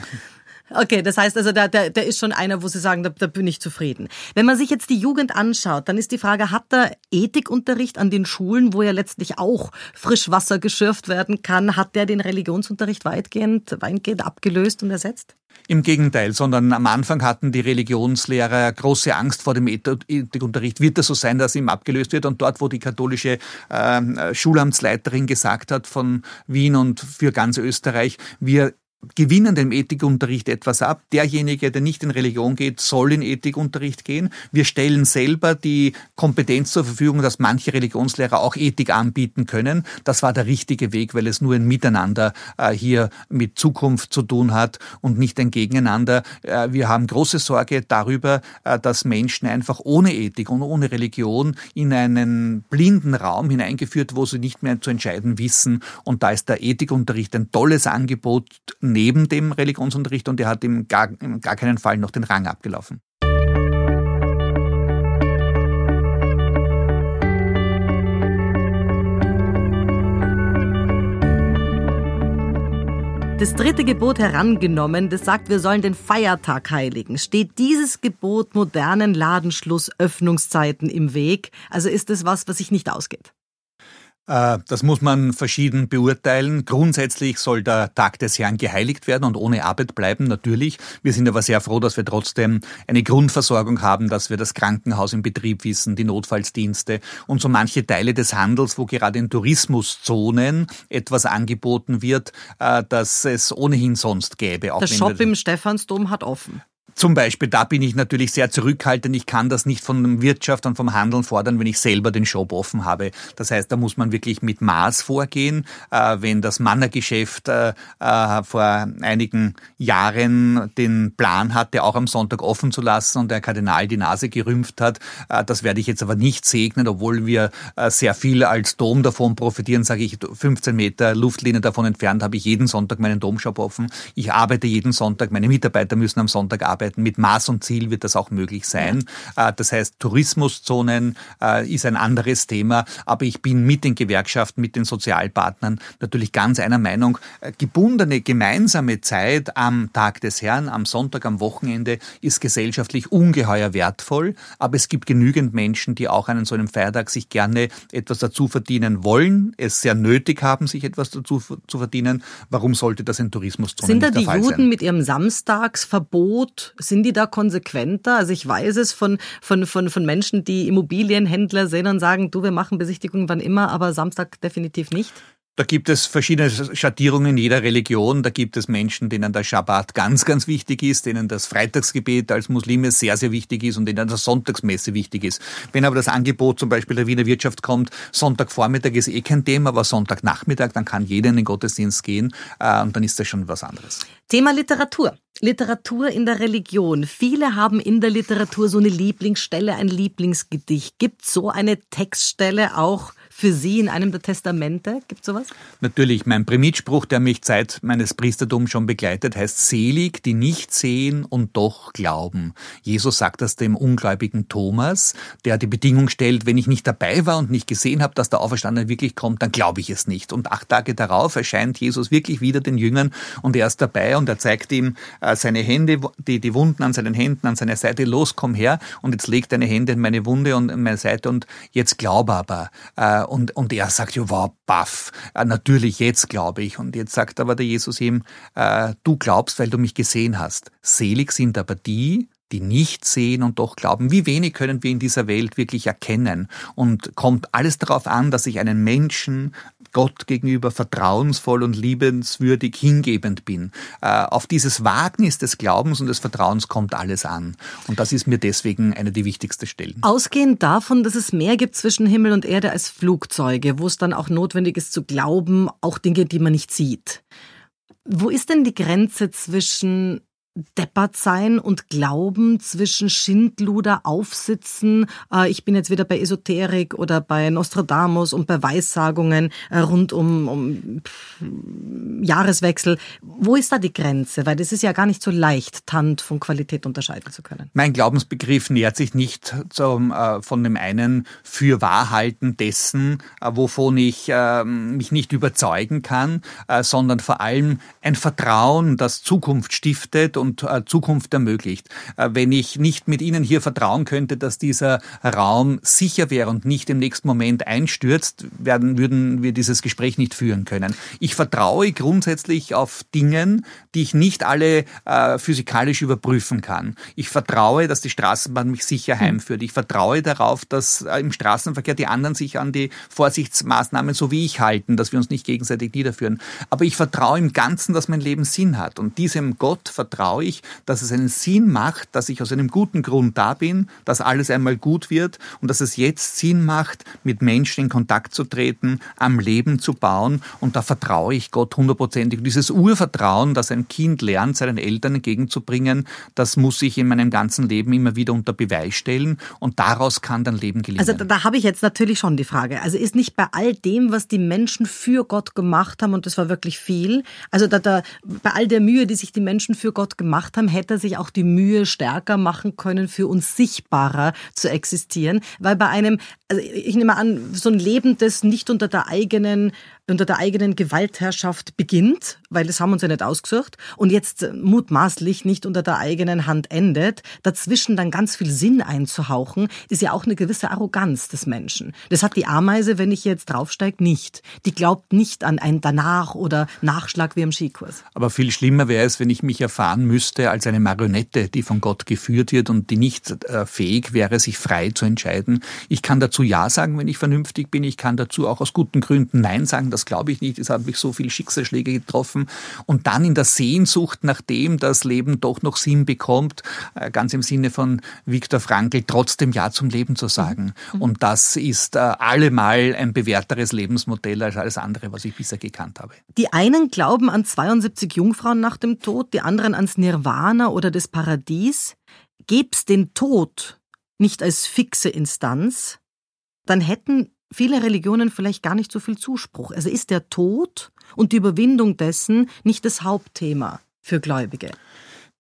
Okay, das heißt also, der, der, der ist schon einer, wo Sie sagen, da, da bin ich zufrieden. Wenn man sich jetzt die Jugend anschaut, dann ist die Frage, hat der Ethikunterricht an den Schulen, wo ja letztlich auch Frischwasser geschürft werden kann, hat der den Religionsunterricht weitgehend, weitgehend abgelöst und ersetzt? Im Gegenteil, sondern am Anfang hatten die Religionslehrer große Angst vor dem Ethikunterricht. Wird das so sein, dass ihm abgelöst wird? Und dort, wo die katholische äh, Schulamtsleiterin gesagt hat von Wien und für ganz Österreich, wir gewinnen dem Ethikunterricht etwas ab. Derjenige, der nicht in Religion geht, soll in Ethikunterricht gehen. Wir stellen selber die Kompetenz zur Verfügung, dass manche Religionslehrer auch Ethik anbieten können. Das war der richtige Weg, weil es nur ein Miteinander äh, hier mit Zukunft zu tun hat und nicht ein Gegeneinander. Äh, wir haben große Sorge darüber, äh, dass Menschen einfach ohne Ethik und ohne Religion in einen blinden Raum hineingeführt, wo sie nicht mehr zu entscheiden wissen. Und da ist der Ethikunterricht ein tolles Angebot neben dem Religionsunterricht und er hat ihm gar, gar keinen Fall noch den Rang abgelaufen. Das dritte Gebot herangenommen, das sagt, wir sollen den Feiertag heiligen. Steht dieses Gebot modernen Ladenschluss Öffnungszeiten im Weg? Also ist das was, was sich nicht ausgeht? Äh, das muss man verschieden beurteilen. Grundsätzlich soll der Tag des Herrn geheiligt werden und ohne Arbeit bleiben, natürlich. Wir sind aber sehr froh, dass wir trotzdem eine Grundversorgung haben, dass wir das Krankenhaus in Betrieb wissen, die Notfallsdienste und so manche Teile des Handels, wo gerade in Tourismuszonen etwas angeboten wird, äh, das es ohnehin sonst gäbe. der Shop im Stephansdom hat offen. Zum Beispiel, da bin ich natürlich sehr zurückhaltend. Ich kann das nicht von der Wirtschaft und vom Handeln fordern, wenn ich selber den Shop offen habe. Das heißt, da muss man wirklich mit Maß vorgehen. Äh, wenn das Mannergeschäft äh, äh, vor einigen Jahren den Plan hatte, auch am Sonntag offen zu lassen und der Kardinal die Nase gerümpft hat, das werde ich jetzt aber nicht segnen, obwohl wir sehr viel als Dom davon profitieren, sage ich, 15 Meter Luftlinie davon entfernt habe ich jeden Sonntag meinen Domshop offen. Ich arbeite jeden Sonntag, meine Mitarbeiter müssen am Sonntag arbeiten arbeiten. Mit Maß und Ziel wird das auch möglich sein. Äh, das heißt, Tourismuszonen äh, ist ein anderes Thema, aber ich bin mit den Gewerkschaften, mit den Sozialpartnern natürlich ganz einer Meinung. Äh, gebundene gemeinsame Zeit am Tag des Herrn, am Sonntag, am Wochenende ist gesellschaftlich ungeheuer wertvoll, aber es gibt genügend Menschen, die auch an so einem Feiertag sich gerne etwas dazu verdienen wollen, es sehr nötig haben, sich etwas dazu zu verdienen. Warum sollte das in Tourismuszonen Sind da die Juden sein? mit ihrem Samstagsverbot sind die da konsequenter? Also ich weiß es von, von, von, von Menschen, die Immobilienhändler sind und sagen, du, wir machen Besichtigungen wann immer, aber Samstag definitiv nicht. Da gibt es verschiedene Schattierungen jeder Religion. Da gibt es Menschen, denen der Schabbat ganz, ganz wichtig ist, denen das Freitagsgebet als Muslime sehr, sehr wichtig ist und denen das Sonntagsmesse wichtig ist. Wenn aber das Angebot zum Beispiel der Wiener Wirtschaft kommt, Sonntagvormittag ist eh kein Thema, aber Sonntagnachmittag, dann kann jeder in den Gottesdienst gehen äh, und dann ist das schon was anderes. Thema Literatur. Literatur in der Religion. Viele haben in der Literatur so eine Lieblingsstelle, ein Lieblingsgedicht. Gibt so eine Textstelle auch für Sie in einem der Testamente? Gibt sowas? Natürlich. Mein Primitspruch, der mich seit meines Priestertums schon begleitet, heißt selig, die nicht sehen und doch glauben. Jesus sagt das dem ungläubigen Thomas, der die Bedingung stellt, wenn ich nicht dabei war und nicht gesehen habe, dass der Auferstandene wirklich kommt, dann glaube ich es nicht. Und acht Tage darauf erscheint Jesus wirklich wieder den Jüngern und er ist dabei und er zeigt ihm äh, seine Hände, die, die Wunden an seinen Händen, an seiner Seite, los, komm her und jetzt leg deine Hände in meine Wunde und in meine Seite und jetzt glaube aber. Und, und er sagt, ja, wow, baff, äh, natürlich jetzt glaube ich. Und jetzt sagt aber der Jesus ihm, äh, du glaubst, weil du mich gesehen hast. Selig sind aber die, die nicht sehen und doch glauben. Wie wenig können wir in dieser Welt wirklich erkennen? Und kommt alles darauf an, dass ich einen Menschen Gott gegenüber vertrauensvoll und liebenswürdig hingebend bin. Äh, auf dieses Wagnis des Glaubens und des Vertrauens kommt alles an. Und das ist mir deswegen eine der wichtigsten Stellen. Ausgehend davon, dass es mehr gibt zwischen Himmel und Erde als Flugzeuge, wo es dann auch notwendig ist zu glauben, auch Dinge, die man nicht sieht. Wo ist denn die Grenze zwischen deppert sein und Glauben zwischen Schindluder aufsitzen. Äh, ich bin jetzt wieder bei Esoterik oder bei Nostradamus und bei Weissagungen äh, rund um, um Jahreswechsel. Wo ist da die Grenze? Weil das ist ja gar nicht so leicht, Tant von Qualität unterscheiden zu können. Mein Glaubensbegriff nähert sich nicht zum, äh, von dem einen für Wahrhalten dessen, äh, wovon ich äh, mich nicht überzeugen kann, äh, sondern vor allem ein Vertrauen, das Zukunft stiftet und und äh, Zukunft ermöglicht. Äh, wenn ich nicht mit Ihnen hier vertrauen könnte, dass dieser Raum sicher wäre und nicht im nächsten Moment einstürzt, werden, würden wir dieses Gespräch nicht führen können. Ich vertraue grundsätzlich auf Dingen, die ich nicht alle äh, physikalisch überprüfen kann. Ich vertraue, dass die Straßenbahn mich sicher hm. heimführt. Ich vertraue darauf, dass äh, im Straßenverkehr die anderen sich an die Vorsichtsmaßnahmen so wie ich halten, dass wir uns nicht gegenseitig niederführen. Aber ich vertraue im Ganzen, dass mein Leben Sinn hat. Und diesem Gott vertraue vertraue ich, dass es einen Sinn macht, dass ich aus einem guten Grund da bin, dass alles einmal gut wird und dass es jetzt Sinn macht, mit Menschen in Kontakt zu treten, am Leben zu bauen. Und da vertraue ich Gott hundertprozentig. Dieses Urvertrauen, das ein Kind lernt, seinen Eltern entgegenzubringen, das muss ich in meinem ganzen Leben immer wieder unter Beweis stellen und daraus kann dann Leben gelingen. Also da, da habe ich jetzt natürlich schon die Frage. Also ist nicht bei all dem, was die Menschen für Gott gemacht haben, und das war wirklich viel, also da, da, bei all der Mühe, die sich die Menschen für Gott gemacht haben, hätte er sich auch die Mühe stärker machen können, für uns sichtbarer zu existieren. Weil bei einem, also ich nehme an, so ein Leben, das nicht unter der eigenen unter der eigenen Gewaltherrschaft beginnt, weil das haben uns ja nicht ausgesucht, und jetzt mutmaßlich nicht unter der eigenen Hand endet, dazwischen dann ganz viel Sinn einzuhauchen, ist ja auch eine gewisse Arroganz des Menschen. Das hat die Ameise, wenn ich jetzt draufsteige, nicht. Die glaubt nicht an ein Danach oder Nachschlag wie im Skikurs. Aber viel schlimmer wäre es, wenn ich mich erfahren müsste als eine Marionette, die von Gott geführt wird und die nicht äh, fähig wäre, sich frei zu entscheiden. Ich kann dazu Ja sagen, wenn ich vernünftig bin. Ich kann dazu auch aus guten Gründen Nein sagen das glaube ich nicht. Es hat mich so viele Schicksalsschläge getroffen. Und dann in der Sehnsucht, nachdem das Leben doch noch Sinn bekommt, äh, ganz im Sinne von Viktor Frankl, trotzdem Ja zum Leben zu sagen. Mhm. Und das ist äh, allemal ein bewährteres Lebensmodell als alles andere, was ich bisher gekannt habe. Die einen glauben an 72 Jungfrauen nach dem Tod, die anderen ans Nirvana oder das Paradies. Gäb's den Tod nicht als fixe Instanz, dann hätten viele Religionen vielleicht gar nicht so viel Zuspruch. Also ist der Tod und die Überwindung dessen nicht das Hauptthema für Gläubige.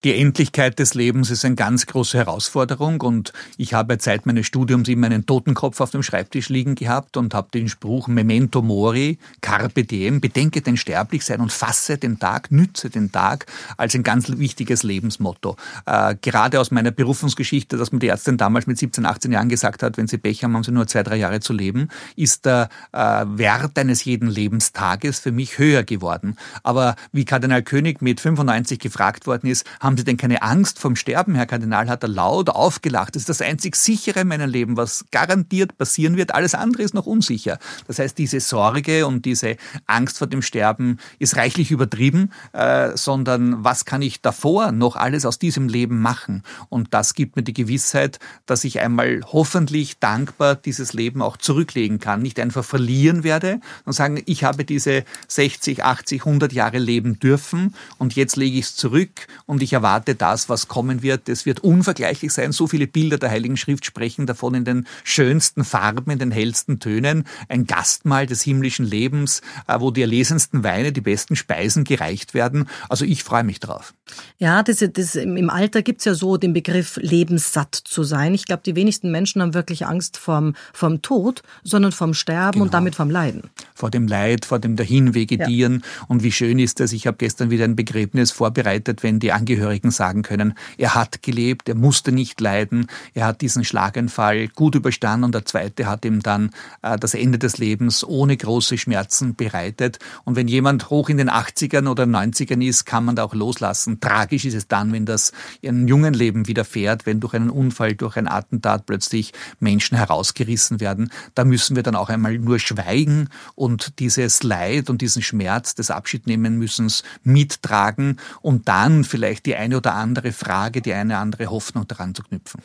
Die Endlichkeit des Lebens ist eine ganz große Herausforderung und ich habe Zeit meines Studiums immer einen Totenkopf auf dem Schreibtisch liegen gehabt und habe den Spruch Memento Mori, Carpe Diem, bedenke dein Sterblichsein und fasse den Tag, nütze den Tag als ein ganz wichtiges Lebensmotto. Äh, gerade aus meiner Berufungsgeschichte, dass mir die Ärztin damals mit 17, 18 Jahren gesagt hat, wenn sie Pech haben, haben sie nur zwei, drei Jahre zu leben, ist der äh, Wert eines jeden Lebenstages für mich höher geworden. Aber wie Kardinal König mit 95 gefragt worden ist, haben Sie denn keine Angst vom Sterben, Herr Kardinal? Hat er laut aufgelacht. Das ist das einzig sichere in meinem Leben, was garantiert passieren wird. Alles andere ist noch unsicher. Das heißt, diese Sorge und diese Angst vor dem Sterben ist reichlich übertrieben, äh, sondern was kann ich davor noch alles aus diesem Leben machen? Und das gibt mir die Gewissheit, dass ich einmal hoffentlich dankbar dieses Leben auch zurücklegen kann. Nicht einfach verlieren werde und sagen, ich habe diese 60, 80, 100 Jahre leben dürfen und jetzt lege ich es zurück und ich erwarte das, was kommen wird. Es wird unvergleichlich sein. So viele Bilder der Heiligen Schrift sprechen davon in den schönsten Farben, in den hellsten Tönen. Ein Gastmahl des himmlischen Lebens, äh, wo die erlesensten Weine, die besten Speisen gereicht werden. Also ich freue mich drauf. Ja, das, das, im Alter gibt es ja so den Begriff lebenssatt zu sein. Ich glaube, die wenigsten Menschen haben wirklich Angst vorm, vorm Tod, sondern vom Sterben genau. und damit vom Leiden. Vor dem Leid, vor dem Dahinvegetieren. Ja. Und wie schön ist das, ich habe gestern wieder ein Begräbnis vorbereitet, wenn die Angehörigen Angehörigen sagen können, er hat gelebt, er musste nicht leiden, er hat diesen Schlaganfall gut überstanden und der zweite hat ihm dann äh, das Ende des Lebens ohne große Schmerzen bereitet. Und wenn jemand hoch in den 80ern oder 90ern ist, kann man da auch loslassen. Tragisch ist es dann, wenn das in jungen Leben widerfährt, wenn durch einen Unfall, durch ein Attentat plötzlich Menschen herausgerissen werden. Da müssen wir dann auch einmal nur schweigen und dieses Leid und diesen Schmerz des Abschiednehmen müssen mittragen und dann vielleicht die eine oder andere Frage, die eine andere Hoffnung daran zu knüpfen.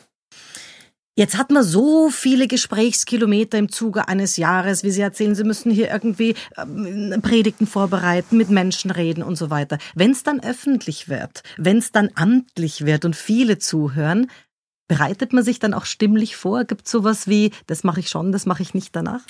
Jetzt hat man so viele Gesprächskilometer im Zuge eines Jahres, wie Sie erzählen, Sie müssen hier irgendwie ähm, Predigten vorbereiten, mit Menschen reden und so weiter. Wenn es dann öffentlich wird, wenn es dann amtlich wird und viele zuhören, bereitet man sich dann auch stimmlich vor? Gibt es sowas wie, das mache ich schon, das mache ich nicht danach?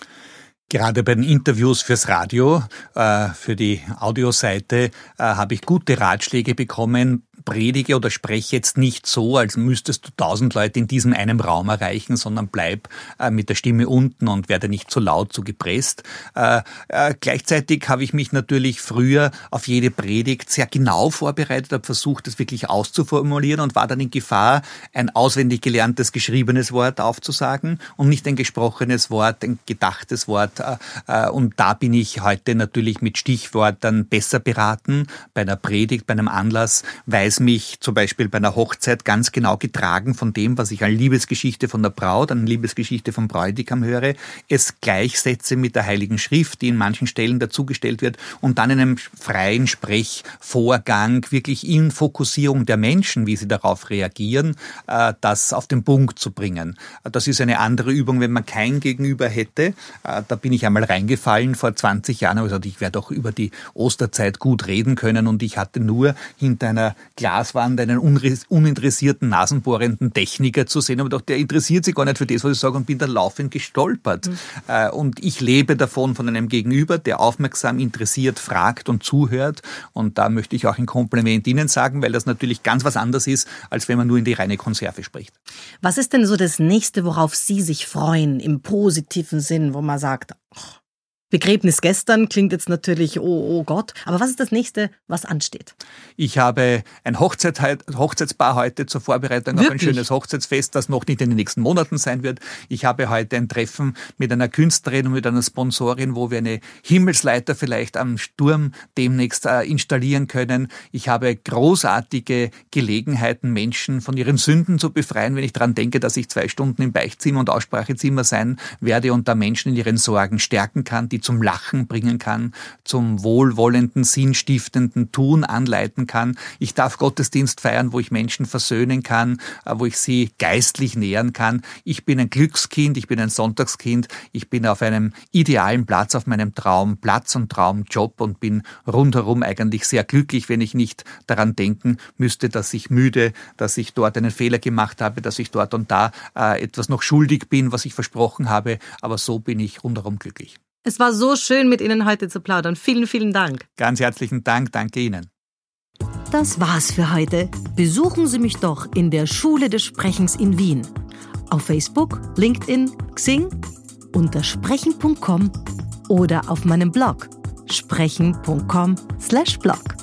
Gerade bei den Interviews fürs Radio, äh, für die Audioseite, äh, habe ich gute Ratschläge bekommen, predige oder spreche jetzt nicht so, als müsstest du tausend Leute in diesem einen Raum erreichen, sondern bleib äh, mit der Stimme unten und werde nicht zu laut, zu gepresst. Äh, äh, gleichzeitig habe ich mich natürlich früher auf jede Predigt sehr genau vorbereitet, habe versucht, das wirklich auszuformulieren und war dann in Gefahr, ein auswendig gelerntes geschriebenes Wort aufzusagen und nicht ein gesprochenes Wort, ein gedachtes Wort. Äh, äh, und da bin ich heute natürlich mit Stichworten besser beraten, bei einer Predigt, bei einem Anlass, weiß es mich zum Beispiel bei einer Hochzeit ganz genau getragen von dem, was ich an Liebesgeschichte von der Braut, an Liebesgeschichte vom Bräutigam höre, es gleichsetze mit der Heiligen Schrift, die in manchen Stellen dazugestellt wird und dann in einem freien Sprechvorgang wirklich in Fokussierung der Menschen, wie sie darauf reagieren, äh, das auf den Punkt zu bringen. Das ist eine andere Übung, wenn man kein Gegenüber hätte. Äh, da bin ich einmal reingefallen vor 20 Jahren, aber ich werde auch über die Osterzeit gut reden können und ich hatte nur hinter einer Glaswand einen uninteressierten, nasenbohrenden Techniker zu sehen. Aber doch, der interessiert sich gar nicht für das, was ich sage und bin da laufend gestolpert. Mhm. Äh, und ich lebe davon von einem Gegenüber, der aufmerksam, interessiert, fragt und zuhört. Und da möchte ich auch ein Kompliment Ihnen sagen, weil das natürlich ganz was anderes ist, als wenn man nur in die reine Konserve spricht. Was ist denn so das Nächste, worauf Sie sich freuen, im positiven Sinn, wo man sagt, oh, Begräbnis gestern klingt jetzt natürlich, oh, oh Gott. Aber was ist das nächste, was ansteht? Ich habe ein Hochzeit, Hochzeitspaar heute zur Vorbereitung Wirklich? auf ein schönes Hochzeitsfest, das noch nicht in den nächsten Monaten sein wird. Ich habe heute ein Treffen mit einer Künstlerin und mit einer Sponsorin, wo wir eine Himmelsleiter vielleicht am Sturm demnächst äh, installieren können. Ich habe großartige Gelegenheiten, Menschen von ihren Sünden zu befreien, wenn ich daran denke, dass ich zwei Stunden im Beichtzimmer und Aussprachezimmer sein werde und da Menschen in ihren Sorgen stärken kann, die zum Lachen bringen kann, zum wohlwollenden, sinnstiftenden Tun anleiten kann. Ich darf Gottesdienst feiern, wo ich Menschen versöhnen kann, äh, wo ich sie geistlich nähern kann. Ich bin ein Glückskind, ich bin ein Sonntagskind, ich bin auf einem idealen Platz, auf meinem Traum, Platz und Traumjob und bin rundherum eigentlich sehr glücklich, wenn ich nicht daran denken müsste, dass ich müde, dass ich dort einen Fehler gemacht habe, dass ich dort und da äh, etwas noch schuldig bin, was ich versprochen habe. Aber so bin ich rundherum glücklich. Es war so schön, mit Ihnen heute zu plaudern. Vielen, vielen Dank. Ganz herzlichen Dank, danke Ihnen. Das war's für heute. Besuchen Sie mich doch in der Schule des Sprechens in Wien. Auf Facebook, LinkedIn, Xing, unter sprechen.com oder auf meinem Blog sprechen.com/blog.